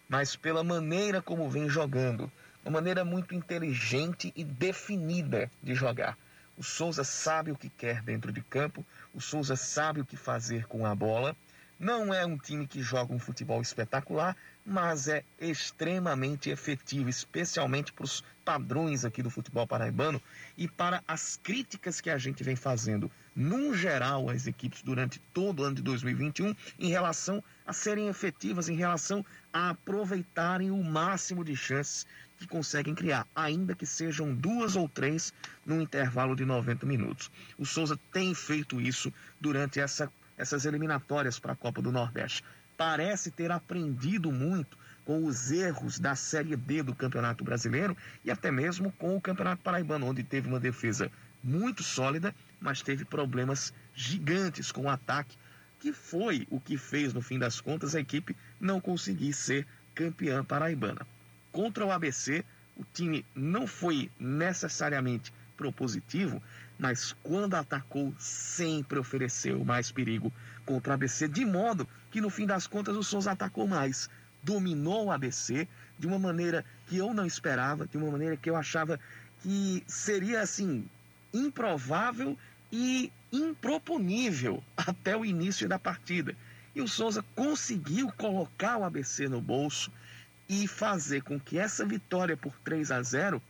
mas pela maneira como vem jogando. Uma maneira muito inteligente e definida de jogar. O Souza sabe o que quer dentro de campo, o Souza sabe o que fazer com a bola. Não é um time que joga um futebol espetacular, mas é extremamente efetivo, especialmente para os padrões aqui do futebol paraibano e para as críticas que a gente vem fazendo, num geral, às equipes durante todo o ano de 2021, em relação a serem efetivas, em relação a aproveitarem o máximo de chances que conseguem criar, ainda que sejam duas ou três num intervalo de 90 minutos. O Souza tem feito isso durante essa, essas eliminatórias para a Copa do Nordeste. Parece ter aprendido muito com os erros da Série B do Campeonato Brasileiro e até mesmo com o Campeonato Paraibano, onde teve uma defesa muito sólida, mas teve problemas gigantes com o ataque, que foi o que fez, no fim das contas, a equipe não conseguir ser campeã paraibana. Contra o ABC, o time não foi necessariamente propositivo, mas quando atacou, sempre ofereceu mais perigo contra o ABC, de modo que no fim das contas o Souza atacou mais. Dominou o ABC de uma maneira que eu não esperava, de uma maneira que eu achava que seria assim improvável e improponível até o início da partida. E o Souza conseguiu colocar o ABC no bolso, e fazer com que essa vitória por 3 a 0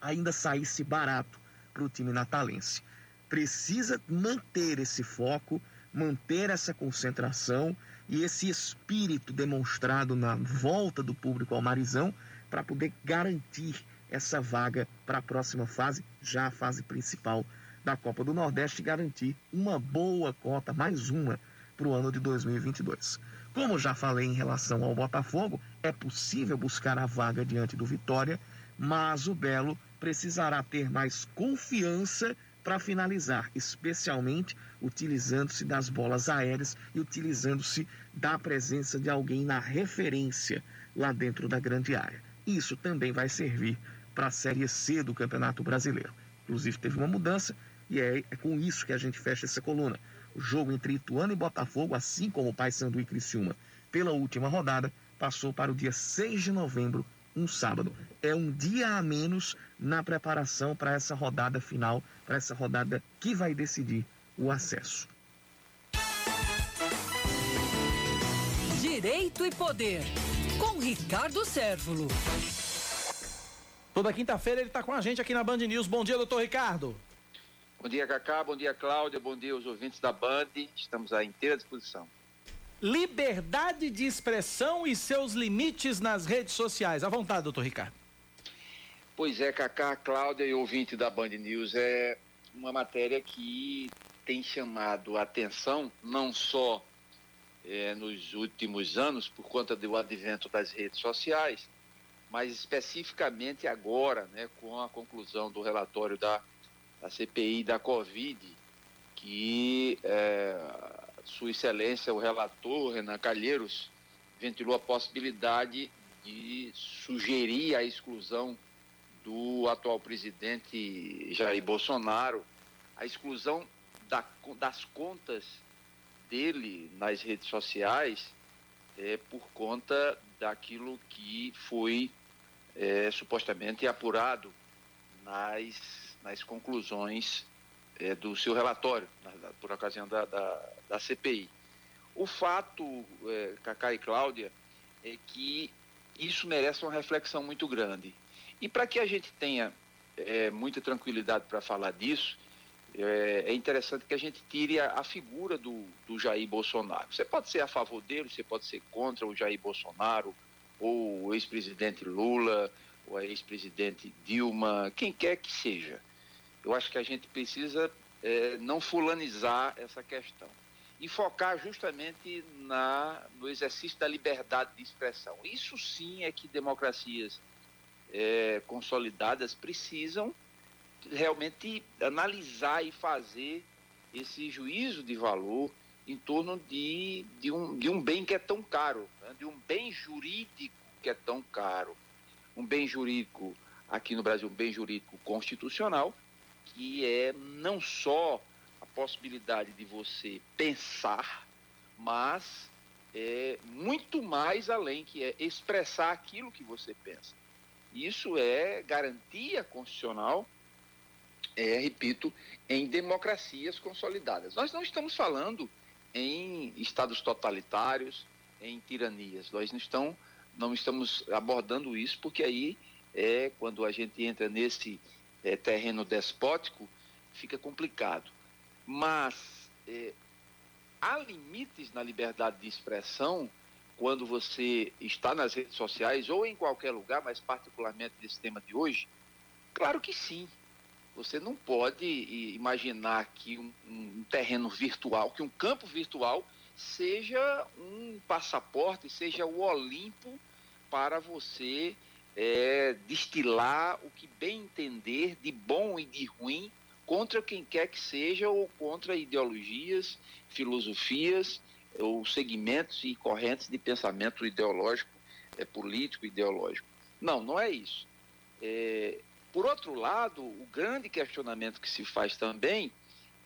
ainda saísse barato para o time natalense. Precisa manter esse foco, manter essa concentração e esse espírito demonstrado na volta do público ao Marizão para poder garantir essa vaga para a próxima fase, já a fase principal da Copa do Nordeste, e garantir uma boa cota, mais uma, para o ano de 2022. Como já falei em relação ao Botafogo, é possível buscar a vaga diante do Vitória, mas o Belo precisará ter mais confiança para finalizar, especialmente utilizando-se das bolas aéreas e utilizando-se da presença de alguém na referência lá dentro da grande área. Isso também vai servir para a Série C do Campeonato Brasileiro. Inclusive, teve uma mudança e é, é com isso que a gente fecha essa coluna. O jogo entre Ituano e Botafogo, assim como o Paysandu e Criciúma, pela última rodada, passou para o dia 6 de novembro, um sábado. É um dia a menos na preparação para essa rodada final, para essa rodada que vai decidir o acesso. Direito e Poder, com Ricardo Sérvulo. Toda quinta-feira ele está com a gente aqui na Band News. Bom dia, doutor Ricardo. Bom dia, Cacá. Bom dia, Cláudia. Bom dia aos ouvintes da Band. Estamos à inteira disposição. Liberdade de expressão e seus limites nas redes sociais. À vontade, doutor Ricardo. Pois é, Cacá, Cláudia e ouvinte da Band News. É uma matéria que tem chamado a atenção, não só é, nos últimos anos, por conta do advento das redes sociais, mas especificamente agora, né, com a conclusão do relatório da a CPI da Covid, que é, Sua Excelência, o relator Renan Calheiros, ventilou a possibilidade de sugerir a exclusão do atual presidente Jair Bolsonaro, a exclusão da, das contas dele nas redes sociais é, por conta daquilo que foi é, supostamente apurado nas nas conclusões é, do seu relatório, na, por ocasião da, da, da, CPI. O fato, é, Cacá e Cláudia, é que isso merece uma reflexão muito grande. E para que a gente tenha é, muita tranquilidade para falar disso, é, é, interessante que a gente tire a, a figura do, do, Jair Bolsonaro. Você pode ser a favor dele, você pode ser contra o Jair Bolsonaro, ou o ex-presidente Lula, ou a ex-presidente Dilma, quem quer que seja. Eu acho que a gente precisa é, não fulanizar essa questão e focar justamente na, no exercício da liberdade de expressão. Isso sim é que democracias é, consolidadas precisam realmente analisar e fazer esse juízo de valor em torno de, de, um, de um bem que é tão caro, né? de um bem jurídico que é tão caro. Um bem jurídico, aqui no Brasil, um bem jurídico constitucional, que é não só a possibilidade de você pensar, mas é muito mais além, que é expressar aquilo que você pensa. Isso é garantia constitucional, é, repito, em democracias consolidadas. Nós não estamos falando em estados totalitários, em tiranias. Nós não, estão, não estamos abordando isso, porque aí é quando a gente entra nesse é, terreno despótico, fica complicado. Mas é, há limites na liberdade de expressão quando você está nas redes sociais ou em qualquer lugar, mas particularmente nesse tema de hoje? Claro que sim. Você não pode imaginar que um, um terreno virtual, que um campo virtual seja um passaporte, seja o Olimpo para você é, destilar o que bem entender de bom e de ruim contra quem quer que seja ou contra ideologias, filosofias ou segmentos e correntes de pensamento ideológico, é, político, ideológico. Não, não é isso. É, por outro lado, o grande questionamento que se faz também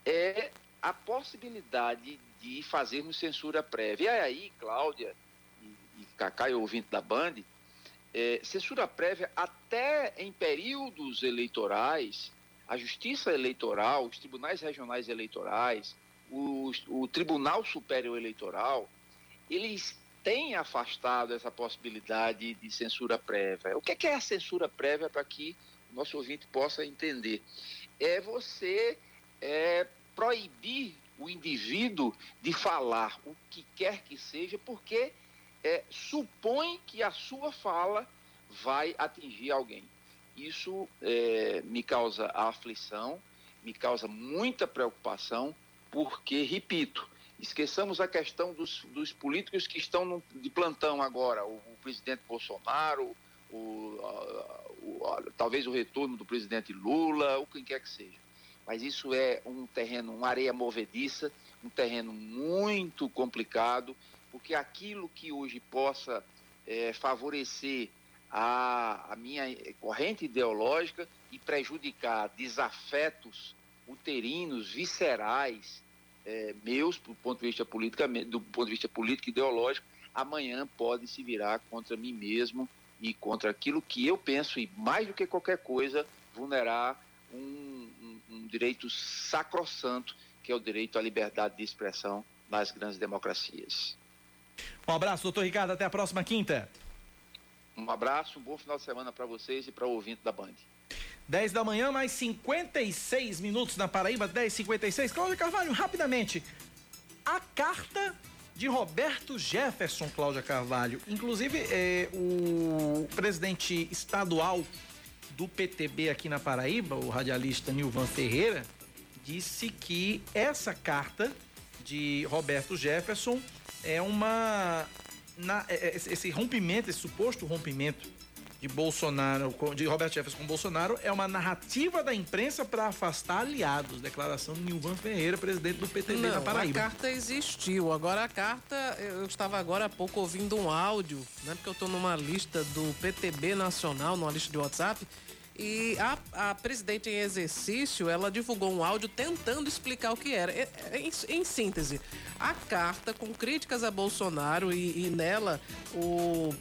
é a possibilidade de fazermos censura prévia. E aí, Cláudia e, e Cacá, e ouvinte da Band, é, censura prévia até em períodos eleitorais, a Justiça Eleitoral, os tribunais regionais eleitorais, os, o Tribunal Superior Eleitoral, eles têm afastado essa possibilidade de censura prévia. O que é, que é a censura prévia para que o nosso ouvinte possa entender? É você é, proibir o indivíduo de falar o que quer que seja, porque é, supõe que a sua fala vai atingir alguém. Isso é, me causa aflição, me causa muita preocupação, porque, repito, esqueçamos a questão dos, dos políticos que estão no, de plantão agora, o, o presidente Bolsonaro, o, o, talvez o retorno do presidente Lula, ou quem quer que seja. Mas isso é um terreno, uma areia movediça, um terreno muito complicado porque aquilo que hoje possa é, favorecer a, a minha corrente ideológica e prejudicar desafetos uterinos, viscerais, é, meus, do ponto de vista política, do ponto de vista político e ideológico, amanhã pode se virar contra mim mesmo e contra aquilo que eu penso e mais do que qualquer coisa vulnerar um, um, um direito sacrossanto que é o direito à liberdade de expressão nas grandes democracias. Um abraço, doutor Ricardo. Até a próxima quinta. Um abraço, um bom final de semana para vocês e para o ouvinte da Band. 10 da manhã, mais 56 minutos na Paraíba, 10h56. Cláudia Carvalho, rapidamente. A carta de Roberto Jefferson, Cláudia Carvalho. Inclusive, é, o presidente estadual do PTB aqui na Paraíba, o radialista Nilvan Ferreira, disse que essa carta de Roberto Jefferson é uma. Na, é, é, esse rompimento, esse suposto rompimento de Bolsonaro, de Roberto Jefferson com Bolsonaro, é uma narrativa da imprensa para afastar aliados. Declaração de Nilvan Ferreira, presidente do PTB Não, na Paraíba. A carta existiu. Agora a carta, eu estava agora há pouco ouvindo um áudio, né? Porque eu estou numa lista do PTB Nacional, numa lista de WhatsApp. E a, a, presidente em exercício, ela divulgou um áudio tentando explicar o que era. Em, em síntese, a carta com críticas a Bolsonaro e, e nela o,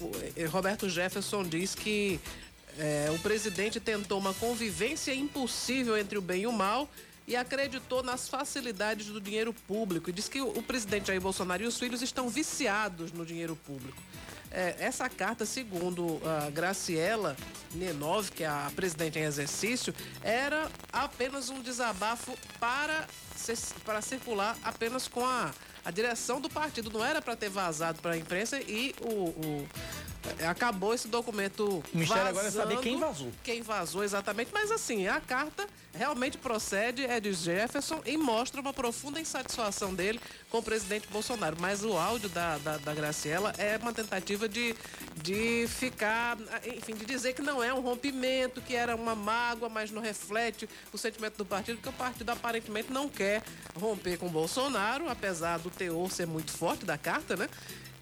o, Roberto Jefferson diz que é, o presidente tentou uma convivência impossível entre o bem e o mal e acreditou nas facilidades do dinheiro público. E diz que o, o presidente Jair Bolsonaro e os filhos estão viciados no dinheiro público. É, essa carta, segundo a Graciela Nenov, que é a presidente em exercício, era apenas um desabafo para, para circular apenas com a, a direção do partido. Não era para ter vazado para a imprensa e o, o acabou esse documento. O mistério agora é saber quem vazou. Quem vazou exatamente, mas assim, a carta realmente procede, é de Jefferson e mostra uma profunda insatisfação dele com o presidente Bolsonaro. Mas o áudio da, da, da Graciela é uma tentativa de, de ficar, enfim, de dizer que não é um rompimento, que era uma mágoa, mas não reflete o sentimento do partido, porque o partido aparentemente não quer romper com Bolsonaro, apesar do teor ser muito forte da carta, né?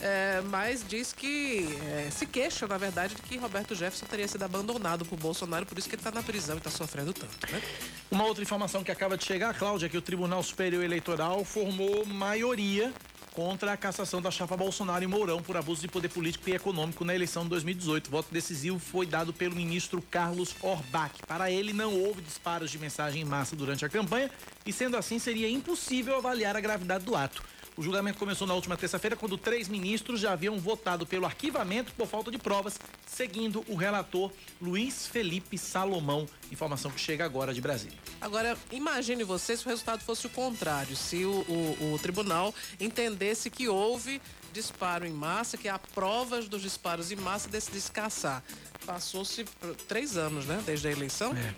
É, mas diz que é, se queixa, na verdade, de que Roberto Jefferson teria sido abandonado por Bolsonaro, por isso que ele está na prisão e está sofrendo tanto. Né? Uma outra informação que acaba de chegar, Cláudia, é que o Tribunal Superior Eleitoral formou maioria contra a cassação da chapa Bolsonaro e Mourão por abuso de poder político e econômico na eleição de 2018. O voto decisivo foi dado pelo ministro Carlos Orbach. Para ele, não houve disparos de mensagem em massa durante a campanha e, sendo assim, seria impossível avaliar a gravidade do ato. O julgamento começou na última terça-feira, quando três ministros já haviam votado pelo arquivamento por falta de provas, seguindo o relator Luiz Felipe Salomão. Informação que chega agora de Brasília. Agora, imagine você se o resultado fosse o contrário, se o, o, o tribunal entendesse que houve disparo em massa, que há provas dos disparos em massa decidisse caçar. Passou-se três anos, né, desde a eleição. É.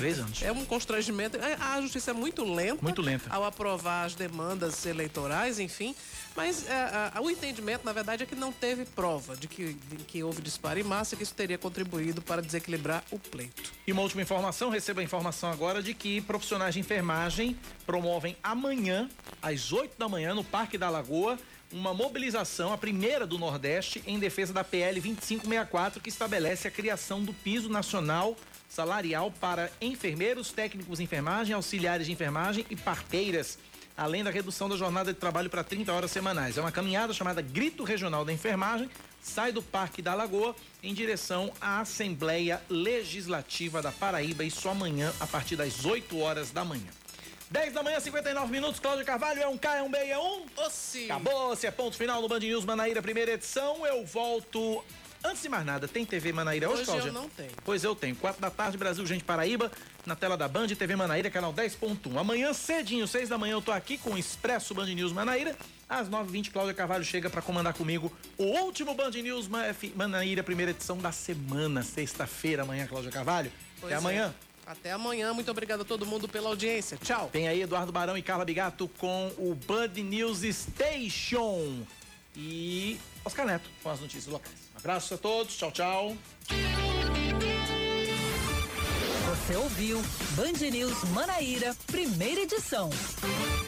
Três anos. É um constrangimento. É, a justiça é muito lenta. Muito lenta. Ao aprovar as demandas eleitorais, enfim. Mas é, a, o entendimento, na verdade, é que não teve prova de que, de que houve disparo em massa, que isso teria contribuído para desequilibrar o pleito. E uma última informação, receba a informação agora de que profissionais de enfermagem promovem amanhã, às 8 da manhã, no Parque da Lagoa, uma mobilização, a primeira do Nordeste, em defesa da PL 2564, que estabelece a criação do piso nacional salarial para enfermeiros, técnicos de enfermagem, auxiliares de enfermagem e parteiras, além da redução da jornada de trabalho para 30 horas semanais. É uma caminhada chamada Grito Regional da Enfermagem, sai do Parque da Lagoa em direção à Assembleia Legislativa da Paraíba, isso amanhã, a partir das 8 horas da manhã. 10 da manhã, 59 minutos. Cláudio Carvalho, é um K, é um B, é um. Ossi. Acabou, se é ponto final no Band News Manaíra, primeira edição. Eu volto Antes de mais nada, tem TV Manaíra hoje, hoje eu não tenho. Pois eu tenho. Quatro da tarde, Brasil, gente Paraíba, na tela da Band, TV Manaíra, canal 10.1. Amanhã, cedinho, seis da manhã, eu tô aqui com o Expresso Band News Manaíra. Às 9h20, Cláudia Carvalho chega para comandar comigo o último Band News Manaíra, primeira edição da semana, sexta-feira, amanhã, Cláudia Carvalho. Pois Até amanhã. É. Até amanhã, muito obrigado a todo mundo pela audiência. Tchau. Tem aí Eduardo Barão e Carla Bigato com o Band News Station. E Oscar Neto com as notícias locais. Abraço a todos, tchau, tchau. Você ouviu Band News Manaíra, primeira edição.